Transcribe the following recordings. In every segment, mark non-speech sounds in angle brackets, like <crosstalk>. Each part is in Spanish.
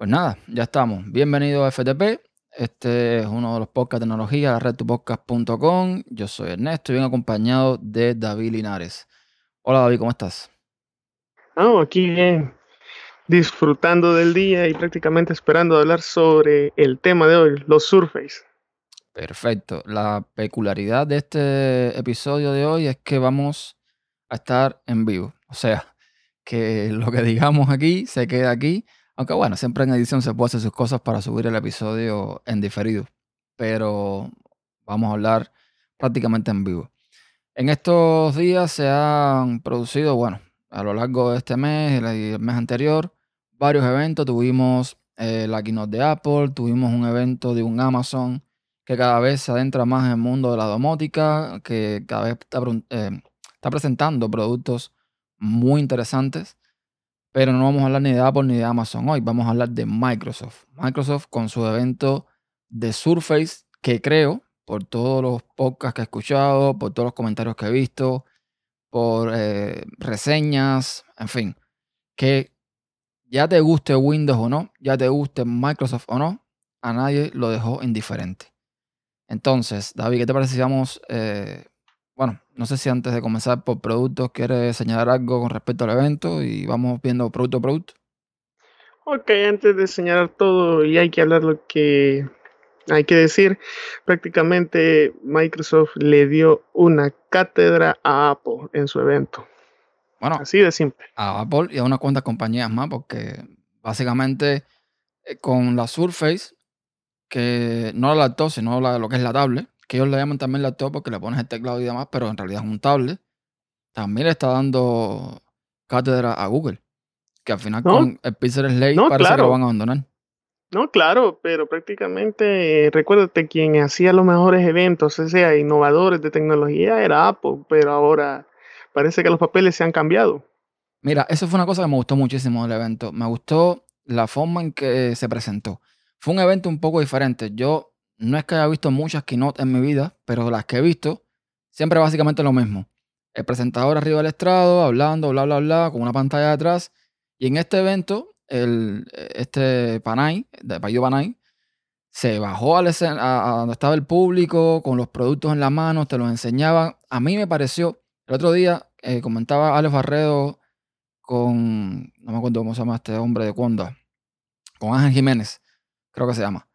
Pues nada, ya estamos. Bienvenido a FTP. Este es uno de los podcasts de tecnología, redtupodcast.com. Yo soy Ernesto y bien acompañado de David Linares. Hola David, ¿cómo estás? Oh, aquí bien, disfrutando del día y prácticamente esperando hablar sobre el tema de hoy, los Surface. Perfecto. La peculiaridad de este episodio de hoy es que vamos a estar en vivo. O sea, que lo que digamos aquí se queda aquí aunque bueno, siempre en edición se puede hacer sus cosas para subir el episodio en diferido. Pero vamos a hablar prácticamente en vivo. En estos días se han producido, bueno, a lo largo de este mes y el mes anterior, varios eventos. Tuvimos eh, la keynote de Apple, tuvimos un evento de un Amazon que cada vez se adentra más en el mundo de la domótica, que cada vez está, eh, está presentando productos muy interesantes. Pero no vamos a hablar ni de Apple ni de Amazon hoy, vamos a hablar de Microsoft. Microsoft con su evento de Surface, que creo, por todos los podcasts que he escuchado, por todos los comentarios que he visto, por eh, reseñas, en fin, que ya te guste Windows o no, ya te guste Microsoft o no, a nadie lo dejó indiferente. Entonces, David, ¿qué te parece si vamos eh, bueno, no sé si antes de comenzar por productos quieres señalar algo con respecto al evento y vamos viendo producto a producto. Ok, antes de señalar todo y hay que hablar lo que hay que decir, prácticamente Microsoft le dio una cátedra a Apple en su evento. Bueno, así de simple. A Apple y a unas cuantas compañías más, porque básicamente eh, con la Surface, que no la laptop, sino lo que es la tablet, que ellos le llaman también laptop porque le pones el teclado y demás, pero en realidad es un tablet, también le está dando cátedra a Google. Que al final con el Pixel Slate parece que lo van a abandonar. No, claro, pero prácticamente, recuérdate, quien hacía los mejores eventos, o sea, innovadores de tecnología, era Apple, pero ahora parece que los papeles se han cambiado. Mira, eso fue una cosa que me gustó muchísimo del evento. Me gustó la forma en que se presentó. Fue un evento un poco diferente. Yo no es que haya visto muchas keynote en mi vida, pero las que he visto, siempre básicamente lo mismo. El presentador arriba del estrado, hablando, bla, bla, bla, con una pantalla detrás. Y en este evento, el, este Panay, de Payo Panay, se bajó al a, donde estaba el público, con los productos en la mano, te los enseñaba. A mí me pareció, el otro día eh, comentaba Alex Barredo con, no me acuerdo cómo se llama este hombre de Conda, con Ángel Jiménez, creo que se llama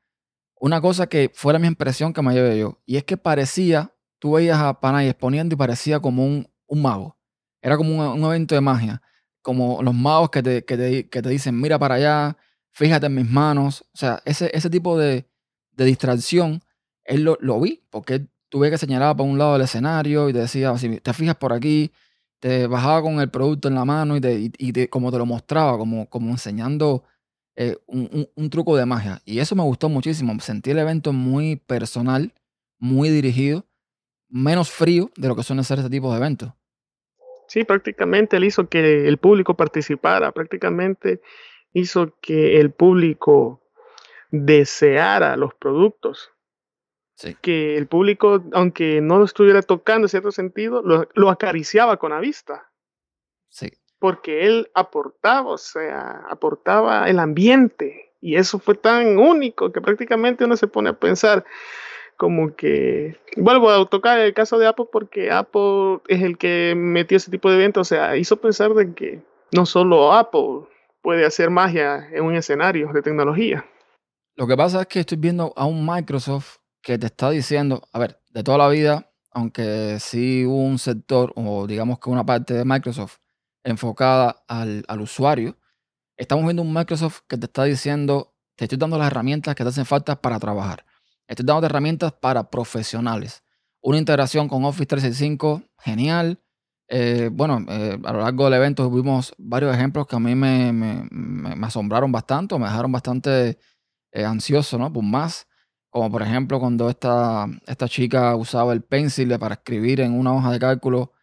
una cosa que fue la mi impresión que me llevé yo. Y es que parecía, tú veías a Panay exponiendo y parecía como un, mago. Era como un, evento de magia. Como los magos que te, que te, dicen, mira para allá, fíjate en mis manos. O sea, ese, ese tipo de, distracción, él lo, vi, porque tuve que señalar para un lado del escenario y te decía, si te fijas por aquí, te bajaba con el producto en la mano y, te, y, como te lo mostraba, como, como enseñando eh, un, truco de magia. Y eso me gustó muchísimo. Sentí el evento muy personal, muy dirigido, menos frío de lo que suelen ser este tipo de eventos. Sí, prácticamente él hizo que el público participara, prácticamente hizo que el público deseara los productos. Que el público, aunque no lo estuviera tocando en cierto sentido, lo, lo acariciaba con la vista. Sí porque él aportaba, o sea, aportaba el ambiente. Y eso fue tan único que prácticamente uno se pone a pensar como que, vuelvo a tocar el caso de Apple porque Apple es el que metió ese tipo de eventos, o sea, hizo pensar de que no solo Apple puede hacer magia en un escenario de tecnología. Lo que pasa es que estoy viendo a un Microsoft que te está diciendo, a ver, de toda la vida, aunque sí un sector o digamos que una parte de Microsoft enfocada al, usuario, estamos viendo un Microsoft que te está diciendo, te estoy dando las herramientas que te hacen falta para trabajar. Estoy dando herramientas para profesionales. Una integración con Office 365, genial. Eh, bueno, eh, a lo largo del evento vimos varios ejemplos que a mí me, asombraron bastante, me dejaron bastante eh, ansioso, ¿no? Por más. Como por ejemplo cuando esta, esta chica usaba el pencil para escribir en una hoja de cálculo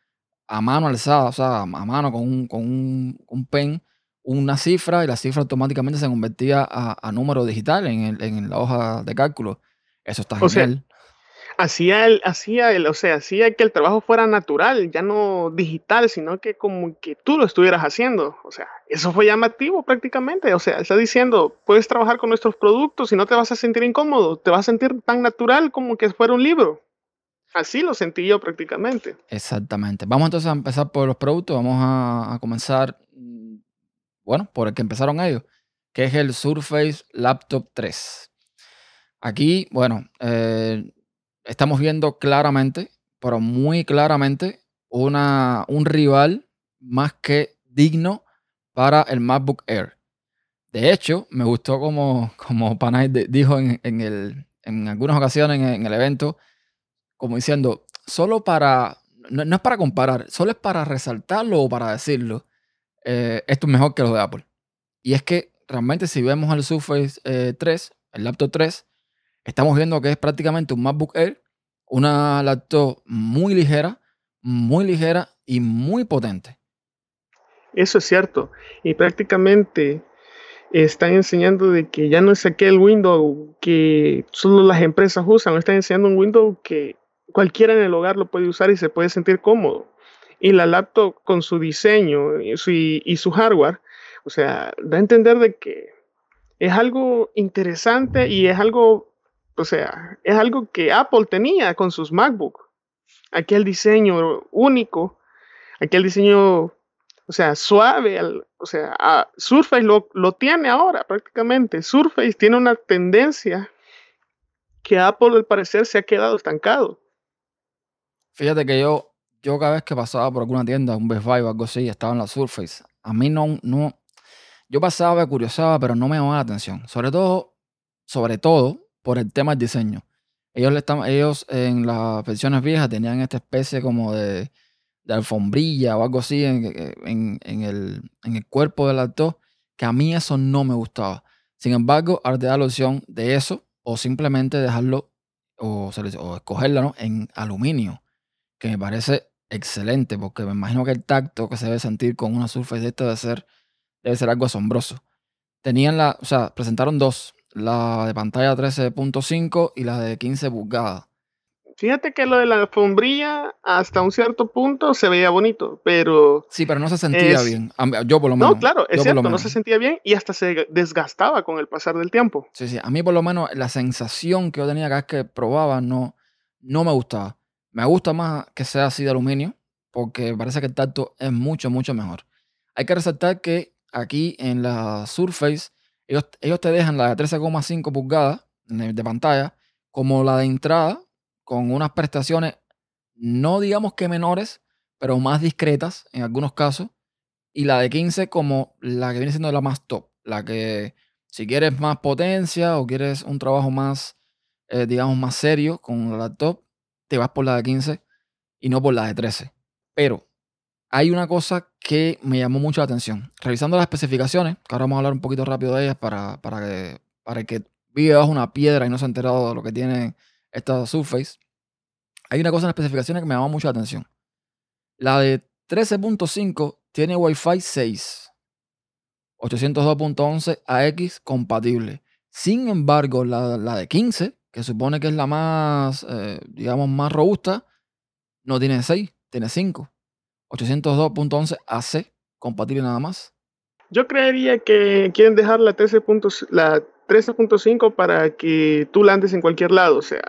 a mano alzada, o sea, a mano con un, con un, pen, una cifra y la cifra automáticamente se convertía a, número digital en, la hoja de cálculo. Eso está genial. hacía el, hacía el, o sea, hacía que el trabajo fuera natural, ya no digital, sino que como que tú lo estuvieras haciendo. O sea, eso fue llamativo prácticamente. O sea, está diciendo, puedes trabajar con nuestros productos y no te vas a sentir incómodo, te vas a sentir tan natural como que fuera un libro. Así lo sentí yo prácticamente. Exactamente. Vamos entonces a empezar por los productos. Vamos a, comenzar, bueno, por el que empezaron ellos, que es el Surface Laptop 3. Aquí, bueno, eh, estamos viendo claramente, pero muy claramente, una, un rival más que digno para el MacBook Air. De hecho, me gustó como, como Panay dijo en, en, el, en algunas ocasiones en, el evento, como diciendo, solo para, no, es para comparar, solo es para resaltarlo o para decirlo, eh, esto es mejor que lo de Apple. Y es que realmente si vemos el Surface 3, eh, el laptop 3, estamos viendo que es prácticamente un MacBook Air, una laptop muy ligera, muy ligera y muy potente. Eso es cierto. Y prácticamente están enseñando de que ya no es aquel Windows que solo las empresas usan, están enseñando un Windows que cualquiera en el hogar lo puede usar y se puede sentir cómodo. Y la laptop con su diseño y su, hardware, o sea, da a entender de que es algo interesante y es algo o sea, es algo que Apple tenía con sus MacBook. Aquel diseño único, aquel diseño, o sea, suave, o sea, Surface lo, lo tiene ahora prácticamente. Surface tiene una tendencia que Apple al parecer se ha quedado estancado. Fíjate que yo, yo cada vez que pasaba por alguna tienda, un Best Buy o algo así, estaba en la Surface. A mí no, no, yo pasaba, curiosaba, pero no me llamaba la atención. Sobre todo, sobre todo, por el tema del diseño. Ellos, le están, ellos en las versiones viejas tenían esta especie como de, alfombrilla o algo así en, el, en el cuerpo del actor, que a mí eso no me gustaba. Sin embargo, ahora te da la opción de eso o simplemente dejarlo o, o escogerlo en aluminio, que me parece excelente porque me imagino que el tacto que se debe sentir con una Surface de esta debe ser, debe ser algo asombroso. Tenían la, o sea, presentaron dos, la de pantalla 13.5 y la de 15 pulgadas. Fíjate que lo de la alfombrilla hasta un cierto punto se veía bonito, pero... Sí, pero no se sentía bien. Yo por lo menos. No, claro, es cierto, no se sentía bien y hasta se desgastaba con el pasar del tiempo. Sí, sí, a mí por lo menos la sensación que yo tenía cada vez que probaba no, no me gustaba. Me gusta más que sea así de aluminio, porque parece que el tacto es mucho, mucho mejor. Hay que resaltar que aquí en la Surface ellos, te dejan la de 13,5 pulgadas de pantalla como la de entrada con unas prestaciones no digamos que menores, pero más discretas en algunos casos. Y la de 15 como la que viene siendo la más top. La que si quieres más potencia o quieres un trabajo más, eh, digamos, más serio con la laptop, te vas por la de 15 y no por la de 13. Pero hay una cosa que me llamó mucho la atención. Revisando las especificaciones, que ahora vamos a hablar un poquito rápido de ellas para, para, que, para el que vive bajo una piedra y no se ha enterado de lo que tiene esta Surface, hay una cosa en las especificaciones que me llamó mucho la atención. La de 13.5 tiene Wi-Fi 6, 802.11 AX compatible. Sin embargo, la, de 15, que supone que es la más, eh, digamos, más robusta, no tiene 6, tiene 5. 802.11 AC compatible nada más. Yo creería que quieren dejar la 13.5 para que tú la andes en cualquier lado. O sea,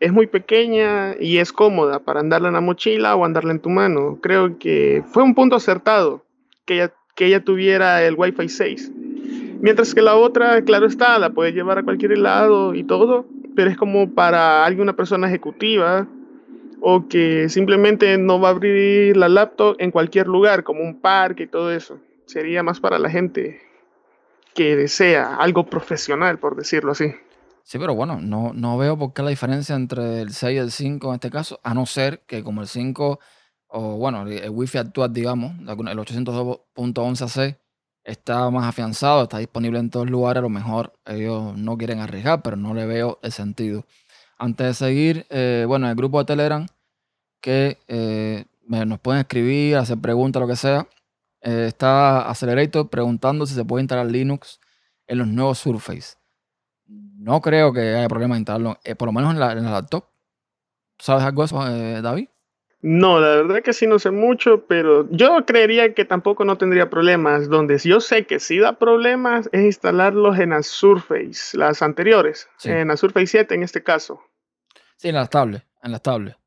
es muy pequeña y es cómoda para andarla en la mochila o andarla en tu mano. Creo que fue un punto acertado que ella, que ella tuviera el Wi-Fi 6. Mientras que la otra, claro está, la puedes llevar a cualquier lado y todo, pero es como para alguna persona ejecutiva o que simplemente no va a abrir la laptop en cualquier lugar, como un parque y todo eso. Sería más para la gente que desea algo profesional, por decirlo así. Sí, pero bueno, no, no veo por qué la diferencia entre el 6 y el 5 en este caso, a no ser que como el 5, o bueno, el Wi-Fi actual, digamos, el 802.11c está más afianzado, está disponible en todos lugares, a lo mejor ellos no quieren arriesgar, pero no le veo el sentido. Antes de seguir, eh, bueno, el grupo de Telegram, que eh, nos pueden escribir, hacer preguntas, lo que sea. Eh, está Accelerator preguntando si se puede instalar Linux en los nuevos Surface. No creo que haya problema de instalarlo, por lo menos en la, laptop. ¿Sabes algo de eso, David? No, la verdad que sí no sé mucho, pero yo creería que tampoco no tendría problemas. Donde yo sé que sí da problemas es instalarlos en la Surface, las anteriores, en la Surface 7 en este caso. Sí, en las tablets, en las tablets,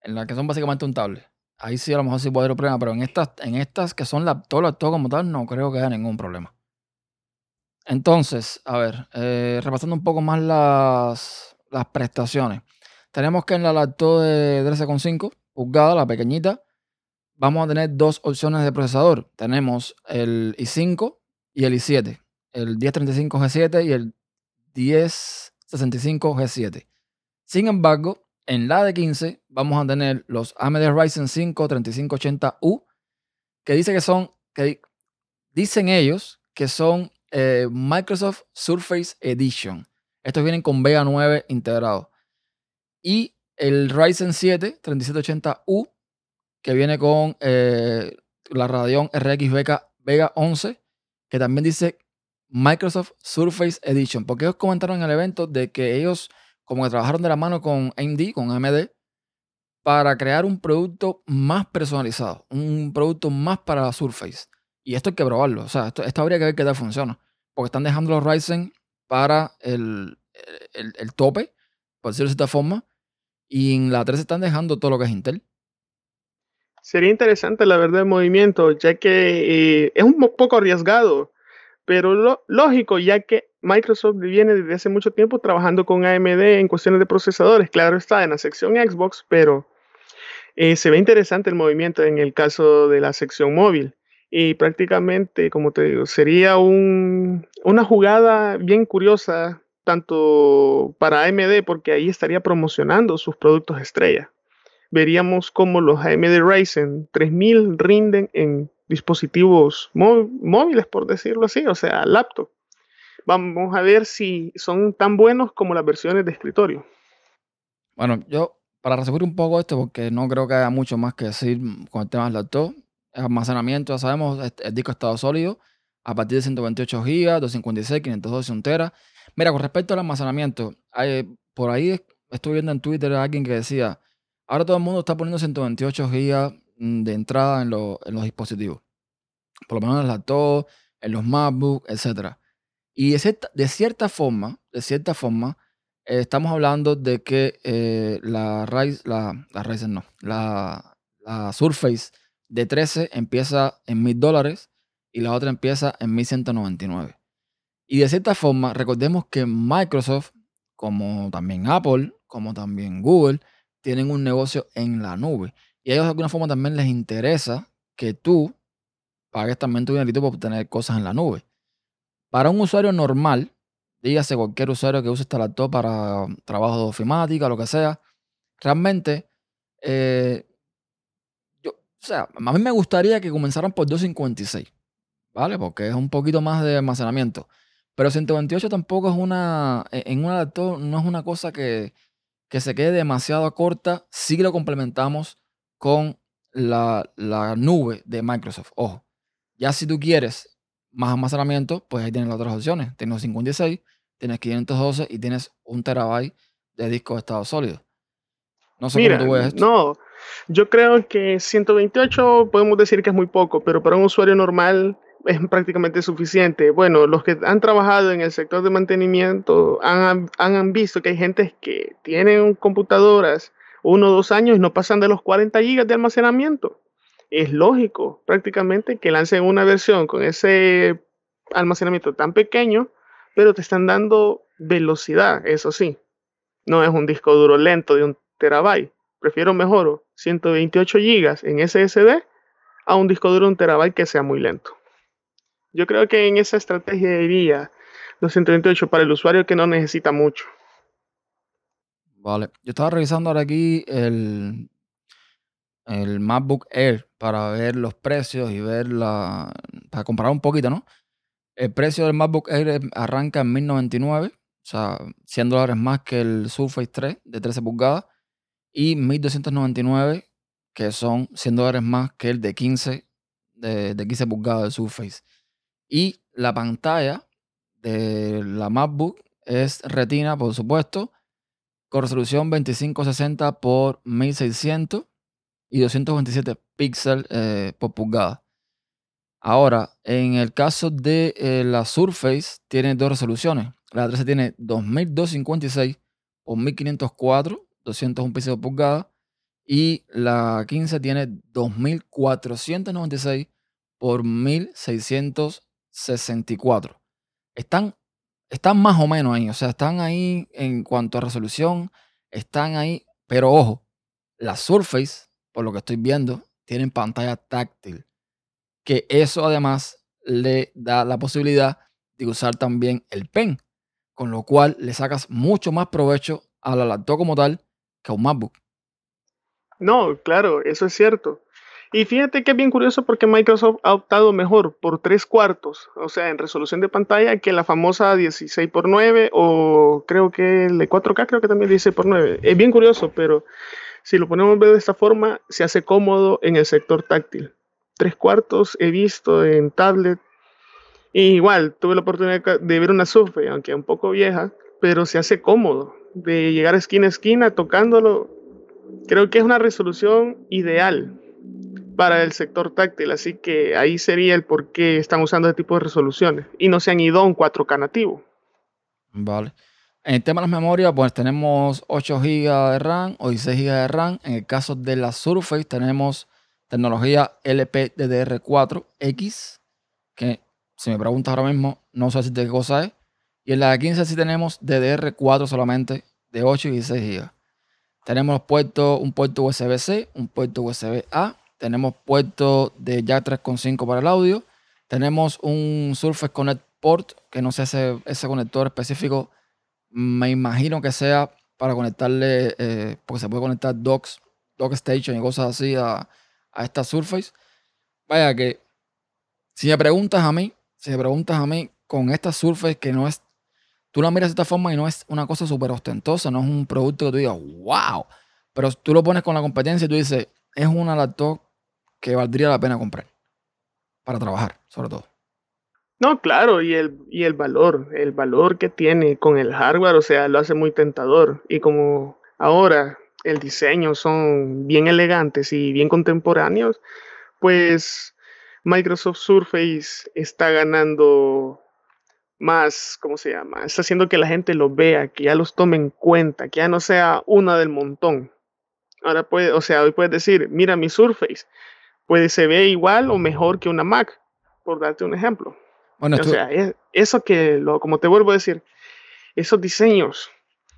en las que son básicamente un tablet. Ahí sí a lo mejor sí puede haber problema, pero en estas, en estas que son laptop, laptop como tal, no creo que haya ningún problema. Entonces, a ver, eh, repasando un poco más las, las prestaciones. Tenemos que en la laptop de 13.5 pulgada, la pequeñita, vamos a tener dos opciones de procesador. Tenemos el i5 y el i7. El 1035G7 y el 1065G7. Sin embargo, en la de 15 vamos a tener los AMD Ryzen 5 3580U, que dice que son, que dicen ellos que son eh, Microsoft Surface Edition. Estos vienen con Vega 9 integrado. Y el Ryzen 7 3780U, que viene con eh, la Radeon RX Vega, Vega 11, que también dice Microsoft Surface Edition. Porque ellos comentaron en el evento de que ellos como que trabajaron de la mano con AMD, con AMD, para crear un producto más personalizado, un producto más para la Surface. Y esto hay que probarlo. O sea, esto, habría que ver qué tal funciona. Porque están dejando los Ryzen para el, el tope, por decirlo de esta forma, y en la 3 están dejando todo lo que es Intel. Sería interesante, la verdad, el movimiento, ya que eh, es un poco arriesgado, pero lógico, ya que Microsoft viene desde hace mucho tiempo trabajando con AMD en cuestiones de procesadores. Claro está, en la sección Xbox, pero eh, se ve interesante el movimiento en el caso de la sección móvil. Y prácticamente, como te digo, sería un, una jugada bien curiosa tanto para AMD, porque ahí estaría promocionando sus productos estrella. Veríamos cómo los AMD Ryzen 3000 rinden en dispositivos móviles, por decirlo así, o sea, laptop. Vamos a ver si son tan buenos como las versiones de escritorio. Bueno, yo para resumir un poco esto, porque no creo que haya mucho más que decir con el tema del laptop, almacenamiento, ya sabemos, el disco estado sólido, a partir de 128 GB, 256, 512, 1 tera. Mira, con respecto al almacenamiento, por ahí estuve viendo en Twitter a alguien que decía, ahora todo el mundo está poniendo 128 GB mm, de entrada en, los dispositivos. Por lo menos en los laptops, en los MacBooks, etc. Y de cierta, forma, de cierta forma, eh, estamos hablando de que eh, la, Ryzen, la, la Ryzen no, la, la Surface de 13 empieza en mil dólares y la otra empieza en 1199. Y de cierta forma, recordemos que Microsoft, como también Apple, como también Google, tienen un negocio en la nube. Y a ellos de alguna forma también les interesa que tú pagues también tu dinerito para obtener cosas en la nube. Para un usuario normal, dígase cualquier usuario que use esta laptop para trabajo de ofimática, lo que sea, realmente, eh, yo, o sea, a mí me gustaría que comenzaran por 256, ¿vale? Porque es un poquito más de almacenamiento. Pero 128 tampoco es una, e, en un adaptador no es una cosa que, se quede demasiado corta si lo complementamos con la, nube de Microsoft. Ojo, ya si tú quieres más almacenamiento, pues ahí tienes las otras opciones. Tienes 56, tienes 512 y tienes un terabyte de disco de estado sólido. No sé cómo tú ves esto. No, yo creo que 128 podemos decir que es muy poco, pero para un usuario normal es prácticamente suficiente. Bueno, los que han trabajado en el sector de mantenimiento han, han visto que hay gente que tienen computadoras uno o dos años y no pasan de los 40 gigas de almacenamiento. Es lógico prácticamente que lancen una versión con ese almacenamiento tan pequeño, pero te están dando velocidad, eso sí. No es un disco duro lento de un terabyte. Prefiero mejor 128 gigas en SSD a un disco duro de un terabyte que sea muy lento. Yo creo que en esa estrategia iría los 128 para el usuario que no necesita mucho. Vale, yo estaba revisando ahora aquí el, el MacBook Air para ver los precios y ver la. para comparar un poquito, ¿no? El precio del MacBook Air arranca en 1099, o sea, 100 dólares más que el Surface 3 de 13 pulgadas, y 1299, que son 100 dólares más que el de 15 de, de 15 pulgadas del Surface. Y la pantalla de la MacBook es retina, por supuesto, con resolución 2560 por 1600 y 227 píxeles eh, por pulgada. Ahora, en el caso de eh, la Surface, tiene dos resoluciones. La 13 tiene 2256 por 1504, 201 píxeles por pulgada. Y la 15 tiene 2496 por 1664. Están están más o menos ahí, o sea, están ahí en cuanto a resolución, están ahí, pero ojo, las Surface, por lo que estoy viendo, tienen pantalla táctil, que eso además le da la posibilidad de usar también el pen, con lo cual le sacas mucho más provecho a la laptop como tal que a un MacBook. No, claro, eso es cierto. Y fíjate que es bien curioso porque Microsoft ha optado mejor por tres cuartos, o sea, en resolución de pantalla, que la famosa 16 x 9 o creo que el de 4K, creo que también 16 x 9. Es bien curioso, pero si lo ponemos de esta forma, se hace cómodo en el sector táctil. Tres cuartos he visto en tablet. Y igual, tuve la oportunidad de ver una Surface, aunque un poco vieja, pero se hace cómodo. De llegar esquina a esquina tocándolo, creo que es una resolución ideal para el sector táctil, así que ahí sería el por qué están usando este tipo de resoluciones y no se han ido a un 4K nativo. Vale. En el tema de las memorias, pues tenemos 8 GB de RAM o 16 GB de RAM. En el caso de la Surface tenemos tecnología LPDDR4X, que si me preguntas ahora mismo, no sé de qué cosa es. Y en la de 15 sí tenemos DDR4 solamente de 8 y 16 GB. Tenemos puertos, un puerto USB-C, un puerto USB-A, tenemos puerto de jack 3.5 para el audio. Tenemos un Surface Connect Port, que no sé ese, ese conector específico. Me imagino que sea para conectarle, eh, porque se puede conectar docks, dock station y cosas así a, a esta Surface. Vaya que, si me preguntas a mí, si me preguntas a mí, con esta Surface que no es, tú la miras de esta forma y no es una cosa súper ostentosa, no es un producto que tú digas, wow, pero tú lo pones con la competencia y tú dices, es una laptop que valdría la pena comprar para trabajar, sobre todo. No, claro, y el, y el valor, el valor que tiene con el hardware, o sea, lo hace muy tentador. Y como ahora el diseño son bien elegantes y bien contemporáneos, pues Microsoft Surface está ganando más, ¿cómo se llama? Está haciendo que la gente lo vea, que ya los tome en cuenta, que ya no sea una del montón. Ahora puede, o sea, hoy puedes decir, mira mi Surface, pues se ve igual o mejor que una Mac, por darte un ejemplo. Bueno, o sea, eso que, lo, como te vuelvo a decir, esos diseños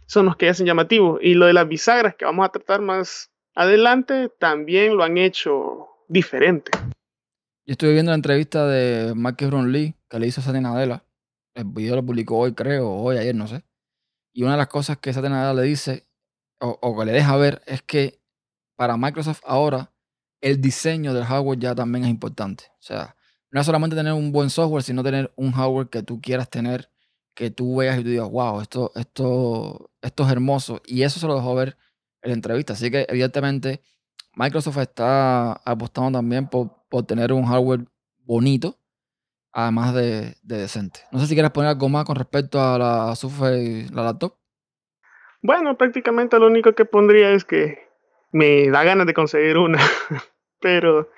son los que hacen llamativo. Y lo de las bisagras que vamos a tratar más adelante, también lo han hecho diferente. Yo estuve viendo la entrevista de Marcus Ron Lee que le hizo a Satya Nadella. El video lo publicó hoy, creo, hoy, ayer, no sé. Y una de las cosas que Satya Nadella le dice, o, o que le deja ver, es que para Microsoft ahora el diseño del hardware ya también es importante. O sea, no es solamente tener un buen software, sino tener un hardware que tú quieras tener, que tú veas y tú digas, wow, esto, esto, esto es hermoso. Y eso se lo dejó ver en la entrevista. Así que, evidentemente, Microsoft está apostando también por, tener un hardware bonito, además de, decente. No sé si quieres poner algo más con respecto a la Surface, la laptop. Bueno, prácticamente lo único que pondría es que me da ganas de conseguir una. <laughs> Pero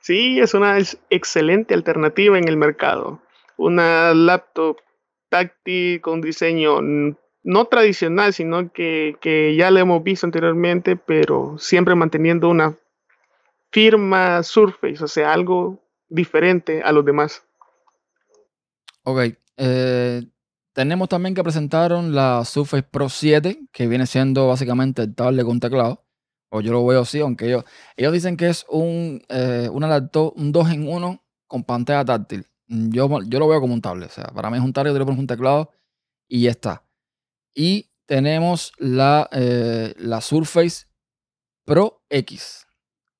sí, es una excelente alternativa en el mercado. Una laptop táctil con diseño no tradicional, sino que, que ya la hemos visto anteriormente, pero siempre manteniendo una firma Surface, o sea, algo diferente a los demás. Ok. Eh, tenemos también que presentaron la Surface Pro 7, que viene siendo básicamente el tablet con teclado o yo lo veo así, aunque ellos, ellos dicen que es un, eh, un 2 en 1 con pantalla táctil. Yo, yo lo veo como un tablet. O sea, para mí es un tablet, tú le pones un teclado y ya está. Y tenemos la, eh, la Surface Pro X.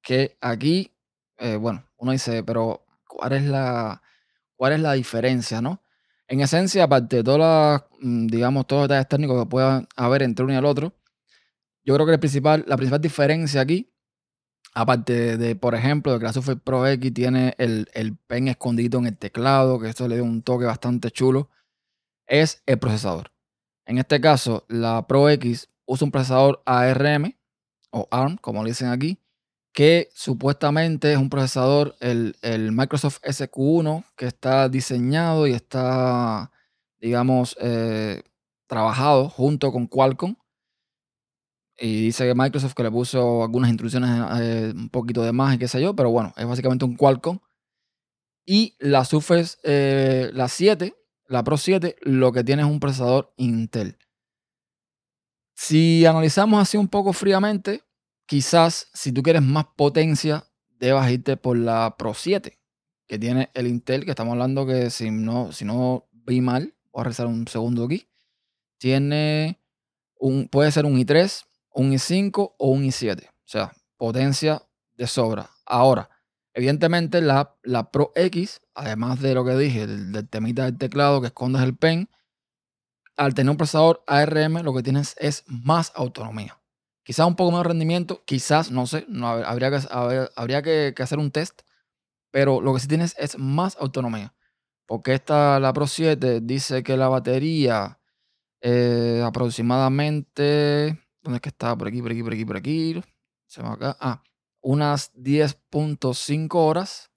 Que aquí, eh, bueno, uno dice, pero ¿cuál es la, cuál es la diferencia, no? En esencia, aparte de todas mm, digamos, todos los detalles técnicos que puedan haber entre uno y el otro, yo creo que principal, la principal diferencia aquí, aparte de, por ejemplo, de que la Surface Pro X tiene el, pen escondido en el teclado, que esto le dio un toque bastante chulo, es el procesador. En este caso, la Pro X usa un procesador ARM o ARM, como le dicen aquí, que supuestamente es un procesador, el, Microsoft SQ1, que está diseñado y está, digamos, eh, trabajado junto con Qualcomm. Y dice que Microsoft que le puso algunas instrucciones eh, un poquito de más y qué sé yo, pero bueno, es básicamente un Qualcomm. Y la Surface, eh, la 7, la Pro 7, lo que tiene es un procesador Intel. Si analizamos así un poco fríamente, quizás si tú quieres más potencia, debas irte por la Pro 7, que tiene el Intel, que estamos hablando que si no, si no vi mal, voy a rezar un segundo aquí, tiene un, puede ser un i3, un i5 o un i7. O sea, potencia de sobra. Ahora, evidentemente la, la Pro X, además de lo que dije, del, temita del teclado que escondes el pen, al tener un procesador ARM, lo que tienes es más autonomía. Quizás un poco más de rendimiento, quizás, no sé, no, habría, que, habría que, hacer un test, pero lo que sí tienes es más autonomía. Porque esta, la Pro 7, dice que la batería eh, aproximadamente, ¿dónde es que está? Por aquí, por aquí, por aquí, por aquí. Se va acá. Ah, unas 10.5 horas.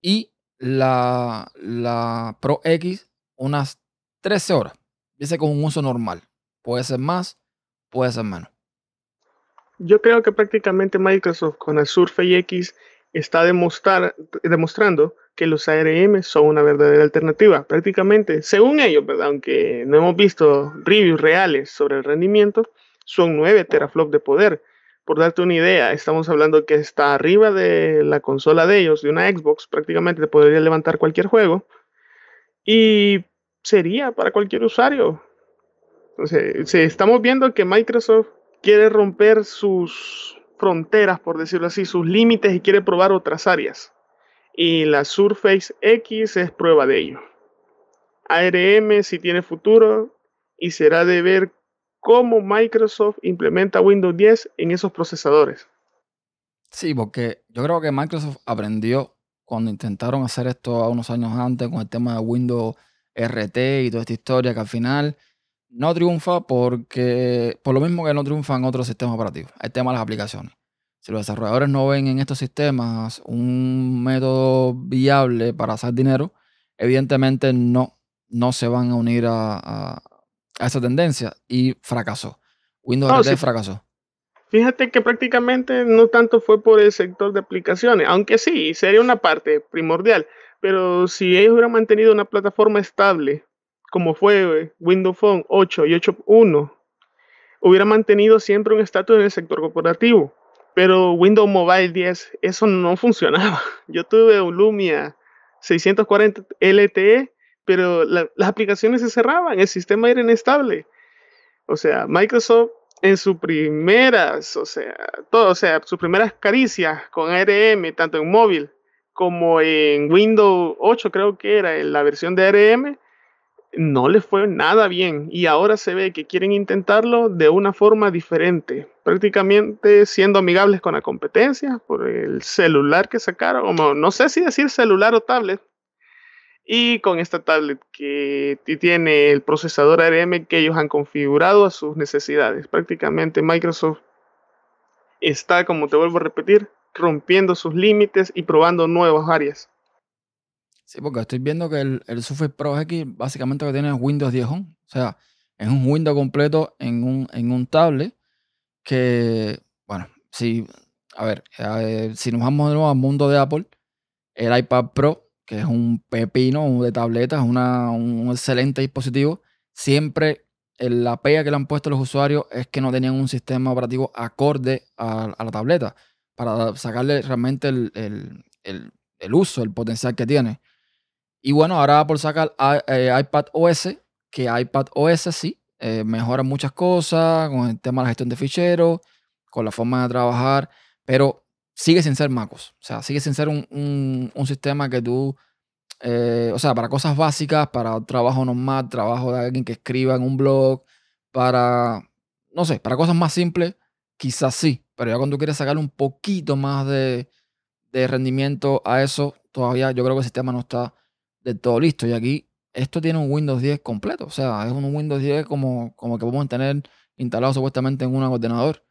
Y la, la Pro X, unas 13 horas. Dice con un uso normal. Puede ser más, puede ser menos. Yo creo que prácticamente Microsoft con el Surface X está demostrando que los ARM son una verdadera alternativa. Prácticamente, según ellos, ¿verdad? aunque no hemos visto reviews reales sobre el rendimiento, son 9 teraflops de poder. Por darte una idea, estamos hablando que está arriba de la consola de ellos, de una Xbox, prácticamente te podría levantar cualquier juego. Y sería para cualquier usuario. O sea, estamos viendo que Microsoft quiere romper sus fronteras, por decirlo así, sus límites y quiere probar otras áreas. Y la Surface X es prueba de ello. ARM si tiene futuro y será de ver cómo Microsoft implementa Windows 10 en esos procesadores. Sí, porque yo creo que Microsoft aprendió cuando intentaron hacer esto a unos años antes con el tema de Windows RT y toda esta historia que al final no triunfa porque, por lo mismo que no triunfan otros sistemas operativos, el tema de las aplicaciones. Si los desarrolladores no ven en estos sistemas un método viable para hacer dinero, evidentemente no, no se van a unir a, esa tendencia y fracasó. Windows RT fracasó. Fíjate que prácticamente no tanto fue por el sector de aplicaciones, aunque sí, sería una parte primordial, pero si ellos hubieran mantenido una plataforma estable como fue Windows Phone 8 y 8.1, hubiera mantenido siempre un estatus en el sector corporativo. Pero Windows Mobile 10, eso no funcionaba. <laughs> Yo tuve un Lumia 640 LTE, pero las aplicaciones se cerraban, el sistema era inestable. O sea, Microsoft en sus primeras, o sea, o sea, sus primeras caricias con ARM, tanto en móvil como en Windows 8, creo que era en la versión de ARM, no les fue nada bien y ahora se ve que quieren intentarlo de una forma diferente, prácticamente siendo amigables con la competencia por el celular que sacaron, o no sé si decir celular o tablet, y con esta tablet que tiene el procesador ARM que ellos han configurado a sus necesidades. Prácticamente Microsoft está, como te vuelvo a repetir, rompiendo sus límites y probando nuevas áreas. Sí, porque estoy viendo que el, el Surface Pro X básicamente lo que tiene es Windows 10 Home. O sea, es un Windows completo en un, en un tablet que, bueno, si, a ver, eh, si nos vamos de nuevo al mundo de Apple, el iPad Pro, que es un pepino de tabletas, una, un excelente dispositivo, siempre la pega que le han puesto los usuarios es que no tenían un sistema operativo acorde a, la tableta para sacarle realmente el, el, el uso, el potencial que tiene. Y bueno, ahora Apple saca eh, iPad OS, que iPad OS sí, eh, mejora muchas cosas con el tema de la gestión de ficheros, con la forma de trabajar, pero sigue sin ser MacOS. O sea, sigue sin ser un, sistema que tú, eh, o sea, para cosas básicas, para trabajo normal, trabajo de alguien que escriba en un blog, para, no sé, para cosas más simples, quizás sí, pero ya cuando tú quieres sacarle un poquito más de, de rendimiento a eso, todavía yo creo que el sistema no está de todo listo. Y aquí esto tiene un Windows 10 completo. O sea, es un Windows 10 como, como que podemos tener instalado supuestamente en un ordenador.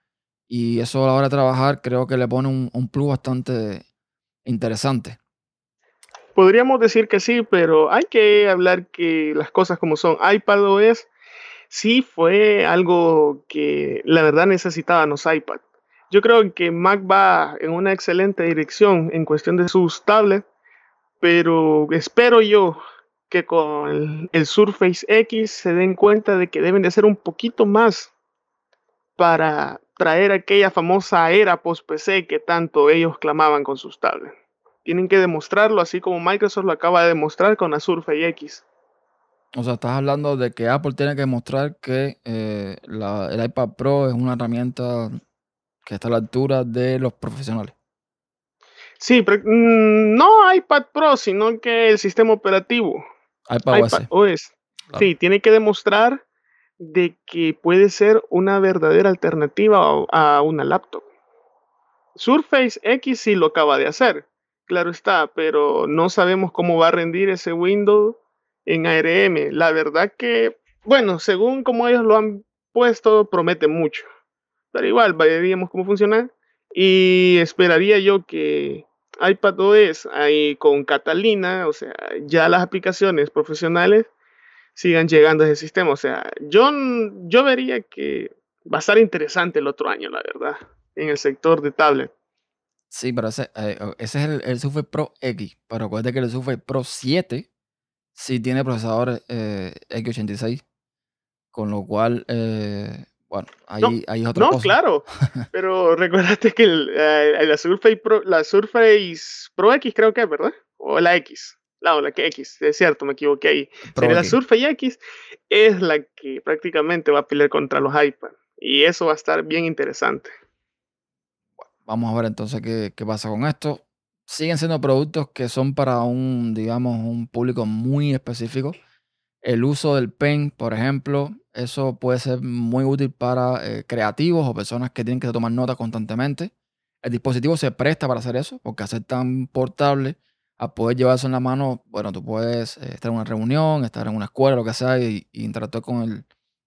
Y eso a la hora de trabajar creo que le pone un, un plus bastante interesante. Podríamos decir que sí, pero hay que hablar que las cosas como son. iPadOS sí fue algo que la verdad necesitaban iPad. Yo creo que Mac va en una excelente dirección en cuestión de sus tablets, pero espero yo que con el, Surface X se den cuenta de que deben de hacer un poquito más para traer aquella famosa era post-PC que tanto ellos clamaban con sus tablets. Tienen que demostrarlo así como Microsoft lo acaba de demostrar con la Surface X. O sea, estás hablando de que Apple tiene que demostrar que eh, el iPad Pro es una herramienta que está a la altura de los profesionales. Sí, pero mm, no iPad Pro, sino que el sistema operativo. iPad, OS. Sí, tiene que demostrar de que puede ser una verdadera alternativa a una laptop. Surface X sí lo acaba de hacer, claro está, pero no sabemos cómo va a rendir ese Windows en ARM. La verdad que, bueno, según como ellos lo han puesto, promete mucho. Pero igual, veríamos cómo funciona. Y esperaría yo que iPadOS ahí con Catalina, o sea, ya las aplicaciones profesionales sigan llegando a ese sistema. O sea, yo, yo vería que va a estar interesante el otro año, la verdad, en el sector de tablet. Sí, pero ese, eh, es el, el Surface Pro X. Pero acuérdate que el Surface Pro 7 sí tiene procesador eh, X86. Con lo cual, eh, bueno, ahí, hay otra no, claro. <laughs> pero recuérdate que eh, la, Surface Pro, la Surface Pro X creo que es, ¿verdad? O la X. La, la que X, es cierto, me equivoqué ahí. Pero la Surface X es la que prácticamente va a pelear contra los iPad. Y eso va a estar bien interesante. vamos a ver entonces qué, qué pasa con esto. Siguen siendo productos que son para un, digamos, un público muy específico. El uso del pen, por ejemplo, eso puede ser muy útil para eh, creativos o personas que tienen que tomar notas constantemente. El dispositivo se presta para hacer eso, porque hacer tan portable, a poder llevarse en la mano, bueno, tú puedes eh, estar en una reunión, estar en una escuela, lo que sea, y, interactuar con el,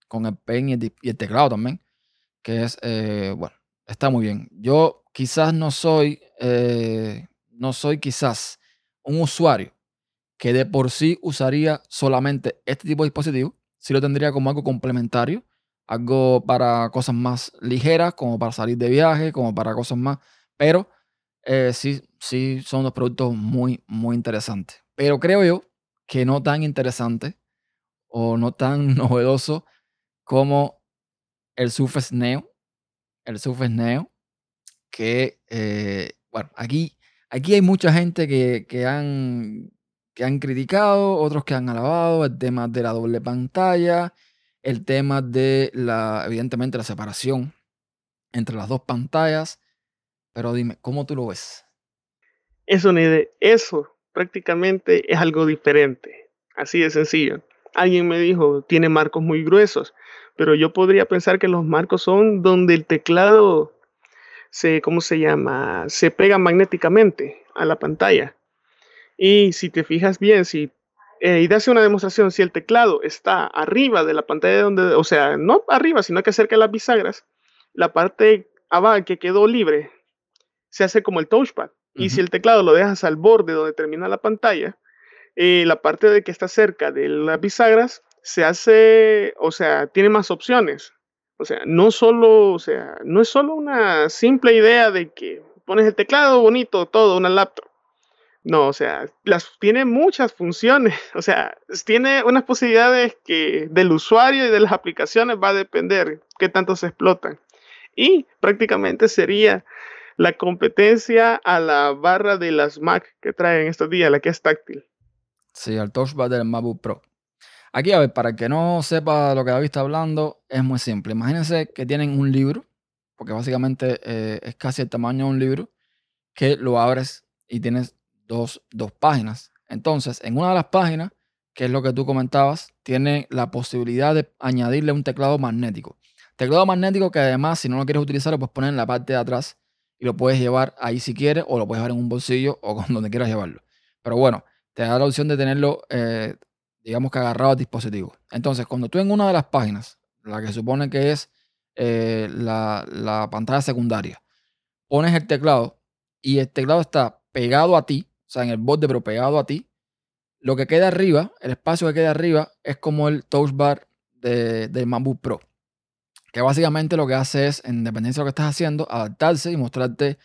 con el pen y el, teclado también, que es, eh, bueno, está muy bien. Yo quizás no soy, no soy quizás un usuario que de por sí usaría solamente este tipo de dispositivo, si lo tendría como algo complementario, algo para cosas más ligeras, como para salir de viaje, como para cosas más, pero eh, sí, sí son dos productos muy, muy interesantes. Pero creo yo que no tan interesante o no tan <laughs> novedoso como el Surface Neo. El Surface Neo, que, eh, bueno, aquí, aquí hay mucha gente que, que han que han criticado, otros que han alabado, el tema de la doble pantalla, el tema de la, evidentemente, la separación entre las dos pantallas. Pero dime, ¿cómo tú lo ves? Eso, eso prácticamente es algo diferente. Así de sencillo. Alguien me dijo, tiene marcos muy gruesos, pero yo podría pensar que los marcos son donde el teclado se, ¿cómo se llama? Se pega magnéticamente a la pantalla. Y si te fijas bien, si eh, y hace una demostración, si el teclado está arriba de la pantalla donde, o sea, no arriba, sino que cerca de las bisagras, la parte abajo que quedó libre se hace como el touchpad. Y si el teclado lo dejas al borde donde termina la pantalla, eh, la parte de que está cerca de las bisagras se hace, o sea, tiene más opciones. O sea, no solo, o sea, no es solo una simple idea de que pones el teclado bonito, todo, una laptop. No, o sea, las, tiene muchas funciones, <laughs> o sea, tiene unas posibilidades que del usuario y de las aplicaciones va a depender qué tanto se explotan. Y prácticamente sería la competencia a la barra de las Mac que traen estos días, la que es táctil. Sí, al touchpad del MacBook Pro. Aquí, a ver, para el que no sepa lo que David está hablando, es muy simple. Imagínense que tienen un libro, porque básicamente eh, es casi el tamaño de un libro, que lo abres y tienes dos, páginas. Entonces, en una de las páginas, que es lo que tú comentabas, tiene la posibilidad de añadirle un teclado magnético. Teclado magnético que además, si no lo quieres utilizar, lo puedes poner en la parte de atrás y lo puedes llevar ahí si quieres, o lo puedes llevar en un bolsillo o con <laughs> donde quieras llevarlo. Pero bueno, te da la opción de tenerlo, eh, digamos que agarrado al dispositivo. Entonces, cuando tú en una de las páginas, la que supone que es eh, la, la pantalla secundaria. Pones el teclado y el teclado está pegado a ti, o sea, en el borde, pero pegado a ti. Lo que queda arriba, el espacio que queda arriba, es como el touch bar de, del MacBook Pro. Que básicamente lo que hace es, en dependencia de lo que estás haciendo, adaptarse y mostrarte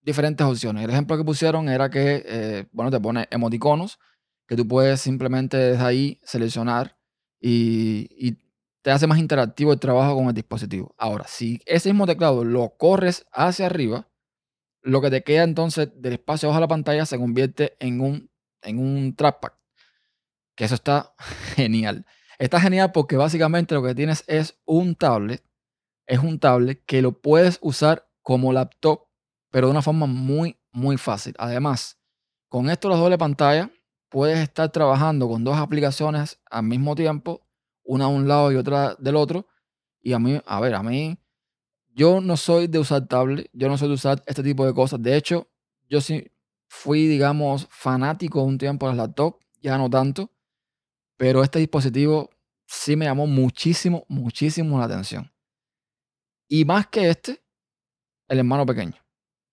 diferentes opciones. El ejemplo que pusieron era que, eh, bueno, te pone emoticonos, que tú puedes simplemente desde ahí seleccionar y, te hace más interactivo el trabajo con el dispositivo. Ahora, si ese mismo teclado lo corres hacia arriba, lo que te queda entonces del espacio abajo de la pantalla se convierte en un, en un trackpad. Que eso está <laughs> genial. Está genial porque básicamente lo que tienes es un tablet. Es un tablet que lo puedes usar como laptop, pero de una forma muy, muy fácil. Además, con esto la doble pantalla, puedes estar trabajando con dos aplicaciones al mismo tiempo, una a un lado y otra del otro. Y a mí, a ver, a mí yo no soy de usar tablet, yo no soy de usar este tipo de cosas. De hecho, yo sí fui, digamos, fanático un tiempo de las laptops, ya no tanto, pero este dispositivo sí me llamó muchísimo, muchísimo la atención. Y más que este, el hermano pequeño,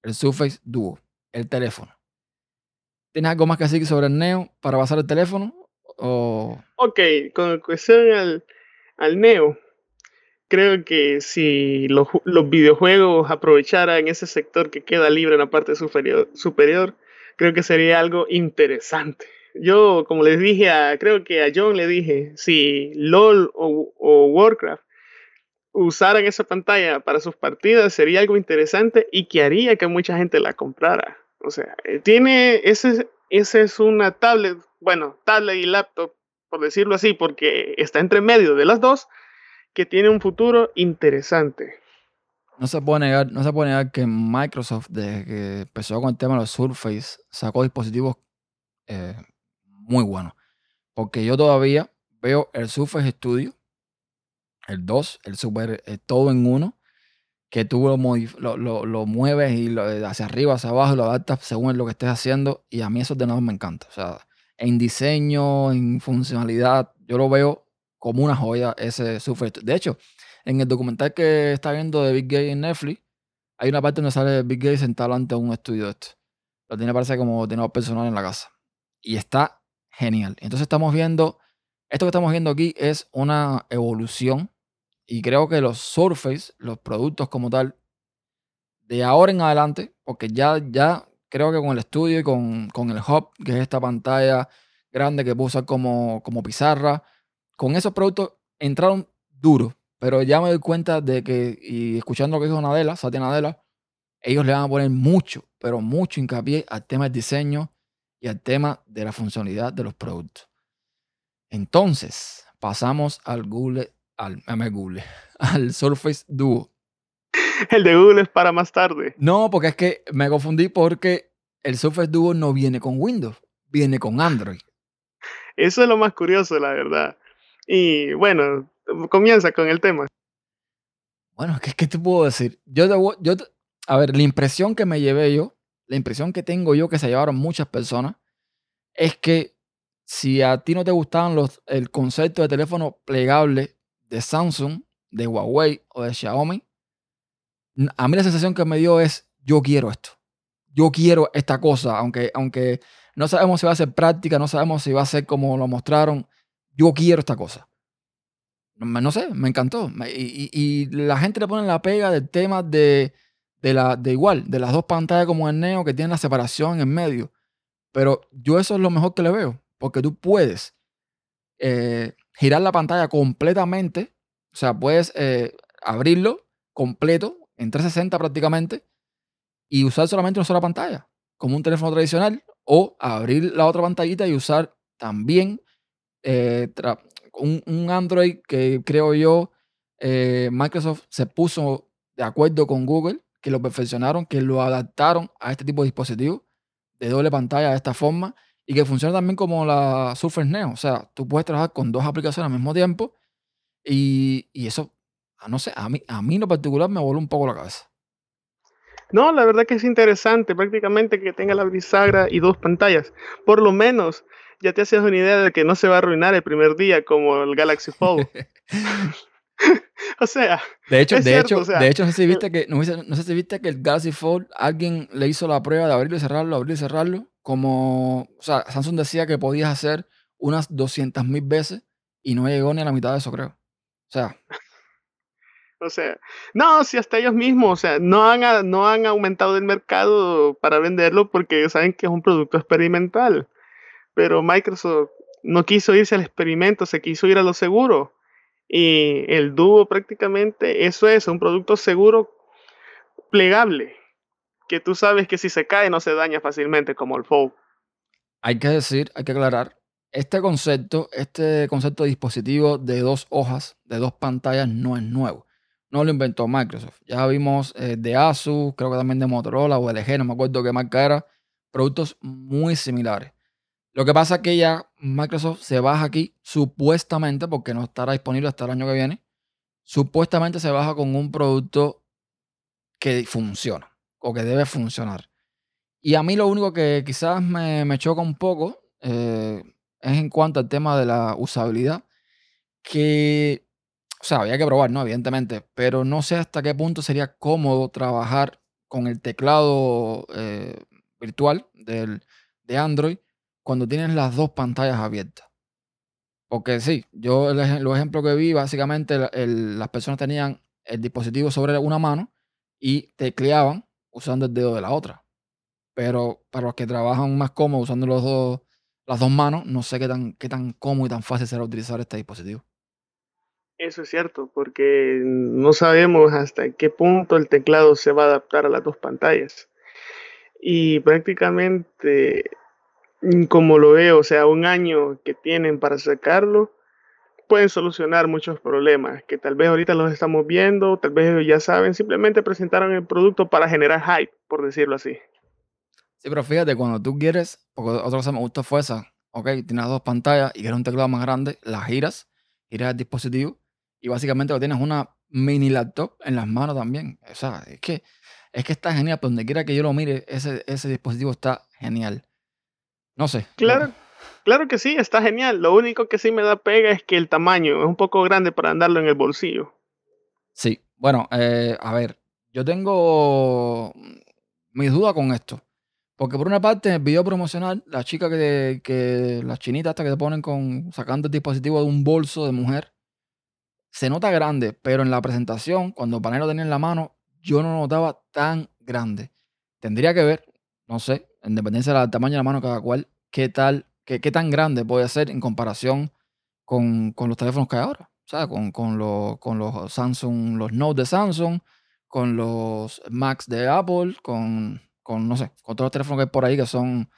el Surface Duo, el teléfono. ¿Tienes algo más que decir sobre el Neo para pasar el teléfono? O... Ok, con cuestión al, al Neo, creo que si los, videojuegos aprovecharan ese sector que queda libre en la parte superior, superior, creo que sería algo interesante. Yo, como les dije, a, creo que a John le dije, si LOL o, Warcraft usaran esa pantalla para sus partidas, sería algo interesante y que haría que mucha gente la comprara. O sea, eh, tiene, ese, ese es una tablet, bueno, tablet y laptop, por decirlo así, porque está entre medio de las dos, que tiene un futuro interesante. No se puede negar, no se puede negar que Microsoft, desde que empezó con el tema de los Surface, sacó dispositivos eh, muy buenos. Porque yo todavía veo el Surface Studio, el 2, el Super todo en uno, que tú lo, lo, mueves y lo, hacia arriba, hacia abajo, lo adaptas según lo que estés haciendo. Y a mí eso de nuevo me encanta. O sea, en diseño, en funcionalidad, yo lo veo como una joya ese Surface. De hecho, en el documental que está viendo de Big Gay en Netflix, hay una parte donde sale Big Gay sentado ante un estudio esto. Lo tiene parece como tiene personal en la casa. Y está genial. Entonces estamos viendo, esto que estamos viendo aquí es una evolución. Y creo que los Surface, los productos como tal, de ahora en adelante, porque ya, ya creo que con el estudio y con, con el hub, que es esta pantalla grande que puedo como, como pizarra, con esos productos entraron duros, pero ya me doy cuenta de que, y escuchando lo que dijo Nadela, Satya Nadella, ellos le van a poner mucho, pero mucho hincapié al tema del diseño y al tema de la funcionalidad de los productos. Entonces, pasamos al Google, al, Google, <laughs> al Surface Duo. El de Google es para más tarde. No, porque es que me confundí porque el Surface Duo no viene con Windows, viene con Android. Eso es lo más curioso, la verdad. Y bueno, comienza con el tema. Bueno, ¿qué, qué te puedo decir? Yo, yo, a ver, la impresión que me llevé yo, la impresión que tengo yo que se llevaron muchas personas, es que si a ti no te gustaban los, el concepto de teléfono plegable de Samsung, de Huawei o de Xiaomi, a mí la sensación que me dio es, yo quiero esto. Yo quiero esta cosa, aunque, aunque no sabemos si va a ser práctica, no sabemos si va a ser como lo mostraron yo quiero esta cosa. No, sé, me encantó. Y, la gente le pone la pega del tema de, la, de igual, de las dos pantallas como el Neo que tienen la separación en medio. Pero yo eso es lo mejor que le veo, porque tú puedes eh, girar la pantalla completamente, o sea, puedes eh, abrirlo completo, en 360 prácticamente, y usar solamente una sola pantalla, como un teléfono tradicional, o abrir la otra pantallita y usar también eh, un, Android que creo yo, eh, Microsoft se puso de acuerdo con Google, que lo perfeccionaron, que lo adaptaron a este tipo de dispositivo de doble pantalla de esta forma y que funciona también como la Surface Neo. O sea, tú puedes trabajar con dos aplicaciones al mismo tiempo y, eso, ah, no sé, a mí, a mí en lo particular me voló un poco la cabeza. No, la verdad que es interesante prácticamente que tenga la bisagra y dos pantallas. Por lo menos ya te haces una idea de que no se va a arruinar el primer día como el Galaxy Fold. <laughs> <laughs> O sea, de hecho, de cierto, hecho, o sea, de hecho, no sé si el- viste que, no, no sé si viste que el Galaxy Fold, alguien le hizo la prueba de abrirlo y cerrarlo, abrirlo y cerrarlo, como, o sea, Samsung decía que podías hacer unas 200 mil veces y no llegó ni a la mitad de eso, creo. O sea, <laughs> O sea, no, si hasta ellos mismos, o sea, no han, no han aumentado el mercado para venderlo porque saben que es un producto experimental. Pero Microsoft no quiso irse al experimento, se quiso ir a lo seguro. Y el Duo prácticamente eso es, un producto seguro plegable, que tú sabes que si se cae no se daña fácilmente como el Fold. hay que decir, hay que aclarar, este concepto, este concepto de dispositivo de dos hojas, de dos pantallas, no es nuevo. No lo inventó Microsoft. Ya vimos eh, de Asus, creo que también de Motorola o LG, no me acuerdo qué marca era, productos muy similares. Lo que pasa es que ya Microsoft se baja aquí, supuestamente, porque no estará disponible hasta el año que viene, supuestamente se baja con un producto que funciona o que debe funcionar. Y a mí lo único que quizás me, me choca un poco eh, es en cuanto al tema de la usabilidad, que, o sea, había que probar, ¿no? Evidentemente, pero no sé hasta qué punto sería cómodo trabajar con el teclado eh, virtual del, de Android cuando tienes las dos pantallas abiertas. Porque sí, yo los ejemplos que vi, básicamente las personas tenían el dispositivo sobre una mano y tecleaban usando el dedo de la otra. Pero para los que trabajan más cómodo usando los dos, las dos manos, no sé qué tan, qué tan cómodo y tan fácil será utilizar este dispositivo. Eso es cierto, porque no sabemos hasta qué punto el teclado se va a adaptar a las dos pantallas. Y prácticamente, mm, como lo veo, o sea, un año que tienen para sacarlo, pueden solucionar muchos problemas que tal vez ahorita los estamos viendo, tal vez ya saben, simplemente presentaron el producto para generar hype, por decirlo así. Sí, pero fíjate, cuando tú quieres, porque otra cosa me gustó fue esa, ok, tienes dos pantallas y quieres un teclado más grande, las giras, giras el dispositivo y básicamente lo tienes una mini laptop en las manos también. O sea, es que, es que está genial, por donde quiera que yo lo mire, ese, ese dispositivo está genial. No sé. Claro, claro que sí, está genial. Lo único que sí me da pega es que el tamaño es un poco grande para andarlo en el bolsillo. Sí, bueno, eh, a ver, yo tengo mis dudas con esto. Porque por una parte, en el video promocional, la chica que, que las chinitas hasta que te ponen con sacando el dispositivo de un bolso de mujer, se nota grande, pero en la presentación, cuando lo tenía en la mano, yo no lo notaba tan grande. Tendría que ver, no sé, en dependencia del tamaño de la mano cada cual, qué tal, qué, qué tan grande puede ser en comparación con, con los teléfonos que hay ahora. O sea, con, con, los, con los Samsung, los Note de Samsung, con los Max de Apple, con, con, no sé, con todos los teléfonos que hay por ahí que son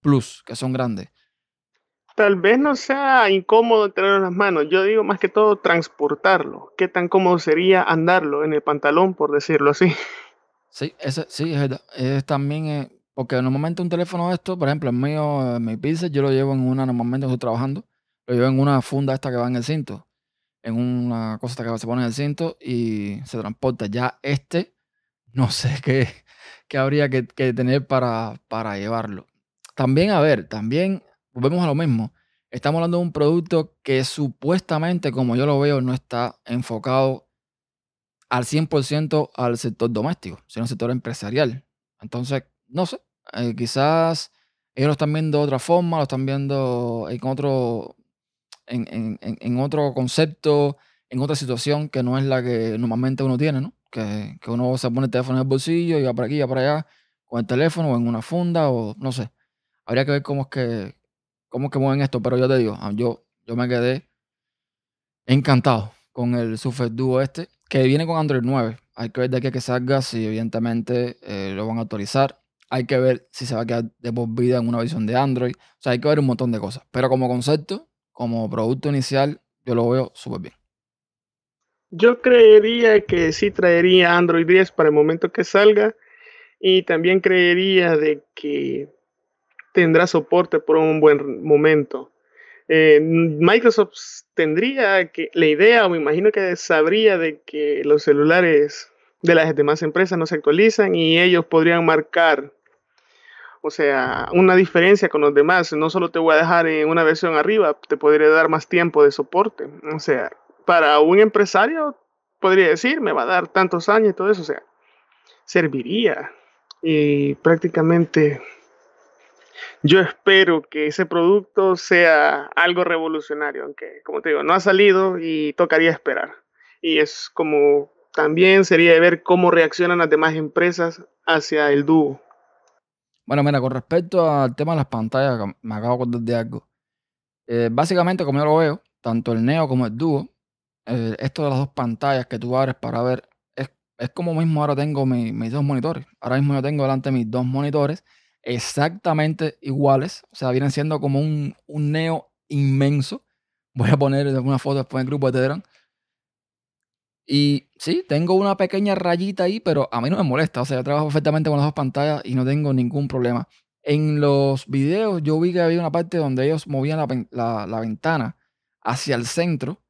Plus, que son grandes. Tal vez no sea incómodo tenerlo en las manos. Yo digo más que todo transportarlo. ¿Qué tan cómodo sería andarlo en el pantalón, por decirlo así? Sí, ese, sí, es. Es también, eh, porque normalmente un teléfono de estos, por ejemplo, el mío, eh, mi Pixel, yo lo llevo en una, normalmente estoy trabajando, lo llevo en una funda esta que va en el cinto, en una cosa esta que se pone en el cinto y se transporta. Ya este, no sé <laughs> qué, qué habría que, que tener para, para llevarlo. También, a ver, también volvemos a lo mismo. Estamos hablando de un producto que supuestamente, como yo lo veo, no está enfocado al 100% al sector doméstico, sino al sector empresarial. Entonces, no sé, eh, quizás ellos lo están viendo de otra forma, lo están viendo en otro, en, en- en- otro concepto, en otra situación que no es la que normalmente uno tiene, ¿no? Que, que uno se pone el teléfono en el bolsillo y va por aquí, va por allá, con el teléfono o en una funda o no sé. Habría que ver cómo es que, cómo es que mueven esto, pero yo te digo, ah, yo, yo me quedé encantado con el Surface Duo este, que viene con Android 9. Hay que ver de aquí a que salga si evidentemente eh, lo van a actualizar. Hay que ver si se va a quedar de vida en una versión de Android. O sea, hay que ver un montón de cosas. Pero como concepto, como producto inicial, yo lo veo súper bien. Yo creería que sí traería Android 10 para el momento que salga y también creería de que tendrá soporte por un buen momento. Eh, Microsoft tendría que la idea, o me imagino que sabría de que los celulares de las demás empresas no se actualizan y ellos podrían marcar, o sea, una diferencia con los demás. No solo te voy a dejar en una versión arriba, te podría dar más tiempo de soporte. O sea, para un empresario podría decir, me va a dar tantos años y todo eso, o sea, serviría. Y prácticamente yo espero que ese producto sea algo revolucionario, aunque como te digo, no ha salido y tocaría esperar. Y es como también sería de ver cómo reaccionan las demás empresas hacia el dúo. Bueno, mira, con respecto al tema de las pantallas, me acabo de acordar de algo. Eh, básicamente, como yo lo veo, tanto el Neo como el Duo, eh, esto de las dos pantallas que tú abres para ver, es, es como mismo ahora tengo mis dos monitores. Ahora mismo yo tengo delante mis dos monitores exactamente iguales. O sea, vienen siendo como un, un Neo inmenso. Voy a poner una foto después en el grupo de Telegram. Y sí, tengo una pequeña rayita ahí, pero a mí no me molesta. O sea, yo trabajo perfectamente con las dos pantallas y no tengo ningún problema. En los videos yo vi que había una parte donde ellos movían la, ventana hacia el centro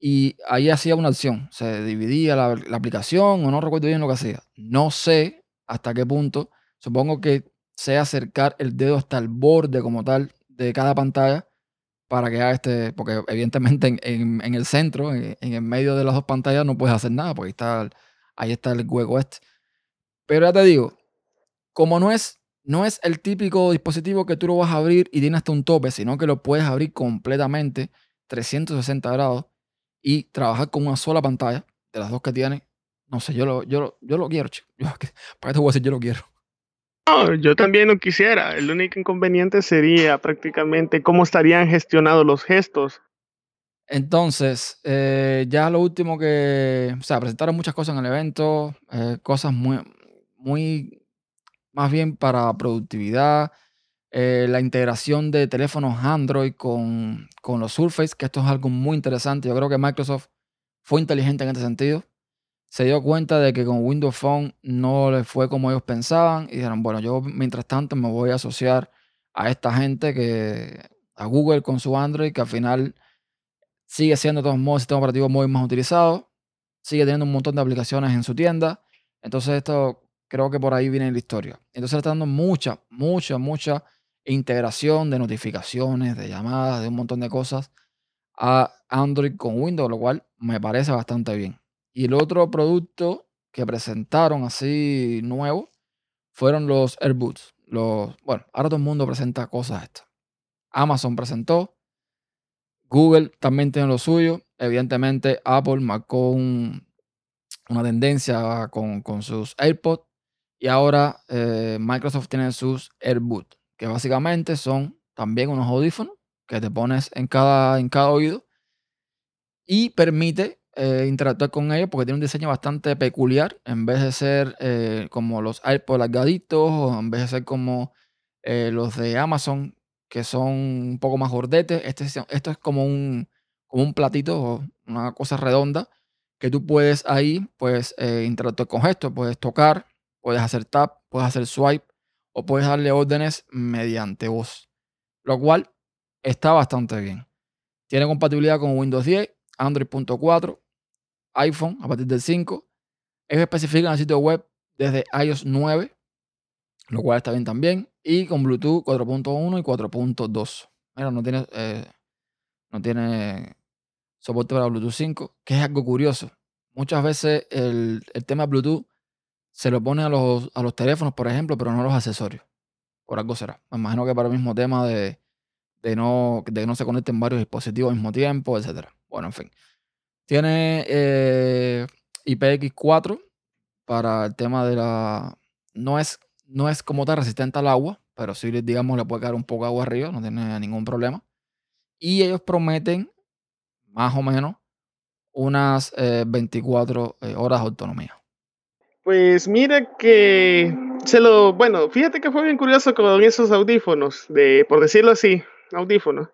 y ahí hacía una acción. Se dividía la, la, aplicación o no recuerdo bien lo que hacía. No sé hasta qué punto. Supongo que sea acercar el dedo hasta el borde como tal de cada pantalla para que haga este, porque evidentemente en, el centro, en, el medio de las dos pantallas no puedes hacer nada, porque ahí está, ahí está el hueco este. Pero ya te digo, como no es, no es el típico dispositivo que tú lo vas a abrir y tiene hasta un tope, sino que lo puedes abrir completamente 360 grados y trabajar con una sola pantalla de las dos que tiene. No sé, yo lo, yo yo lo quiero, chico. <laughs> ¿Para qué te voy a decir yo lo quiero? No, yo también lo quisiera. El único inconveniente sería prácticamente cómo estarían gestionados los gestos. Entonces, eh, ya lo último que, o sea, presentaron muchas cosas en el evento, eh, cosas muy, muy, más bien para productividad, eh, la integración de teléfonos Android con, con los Surface, que esto es algo muy interesante. Yo creo que Microsoft fue inteligente en este sentido se dio cuenta de que con Windows Phone no le fue como ellos pensaban y dijeron, bueno, yo mientras tanto me voy a asociar a esta gente que a Google con su Android, que al final sigue siendo de todos modos el sistema operativo muy más utilizado, sigue teniendo un montón de aplicaciones en su tienda. Entonces esto creo que por ahí viene la historia. Entonces le está dando mucha, mucha, mucha integración de notificaciones, de llamadas, de un montón de cosas a Android con Windows, lo cual me parece bastante bien. Y el otro producto que presentaron así nuevo fueron los AirBoots. Los, bueno, ahora todo el mundo presenta cosas estas. Amazon presentó, Google también tiene lo suyo. Evidentemente, Apple marcó una tendencia con, sus AirPods. Y ahora eh, Microsoft tiene sus AirBoots, que básicamente son también unos audífonos que te pones en cada, en cada oído y permite eh, interactuar con ellos porque tiene un diseño bastante peculiar. En vez de ser eh, como los iPods largaditos o en vez de ser como eh, los de Amazon que son un poco más gordetes, este, esto es como un, como un platito o una cosa redonda que tú puedes ahí pues interactuar con esto. Puedes tocar, puedes hacer tap, puedes hacer swipe o puedes darle órdenes mediante voz. Lo cual está bastante bien. Tiene compatibilidad con Windows 10, Android.4, iPhone a partir del 5. Ellos especifican el sitio web desde iOS 9, lo cual está bien también. Y con Bluetooth 4.1 y 4.2. Mira, no tiene, eh, no tiene soporte para Bluetooth 5, que es algo curioso. Muchas veces el, tema Bluetooth se lo pone a los, a los teléfonos, por ejemplo, pero no a los accesorios. Por algo será. Me imagino que para el mismo tema de, de, no, de que no se conecten varios dispositivos al mismo tiempo, etc. Bueno, en fin. Tiene eh, IPX4 para el tema de la... No es, no es como tal resistente al agua, pero sí, digamos, le puede caer un poco agua arriba, no tiene ningún problema. Y ellos prometen, más o menos, unas 24 eh, eh, horas de autonomía. Pues mira que se lo, bueno, fíjate que fue bien curioso con esos audífonos, de, por decirlo así, audífonos.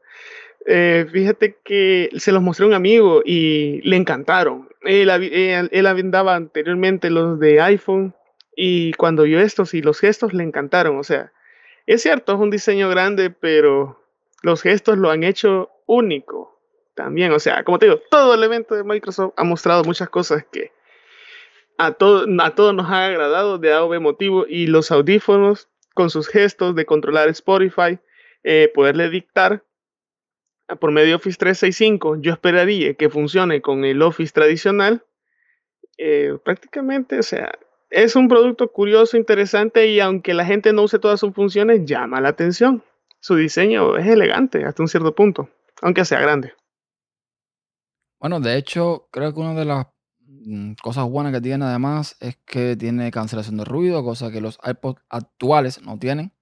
Eh, fíjate que se los mostré a un amigo y le encantaron. Él, él, andaba anteriormente los de iPhone y cuando vio estos y los gestos le encantaron. O sea, es cierto, es un diseño grande, pero los gestos lo han hecho único también. O sea, como te digo, todo el evento de Microsoft ha mostrado muchas cosas que a, todo, a todos nos ha agradado de algo motivo y los audífonos con sus gestos de controlar Spotify, eh, poderle dictar por medio de Office 365, yo esperaría que funcione con el Office tradicional, eh, prácticamente, o sea, es un producto curioso, interesante y aunque la gente no use todas sus funciones, llama la atención. Su diseño es elegante hasta un cierto punto, aunque sea grande. Bueno, de hecho, creo que una de las mm, cosas buenas que tiene además es que tiene cancelación de ruido, cosa que los iPods actuales no tienen.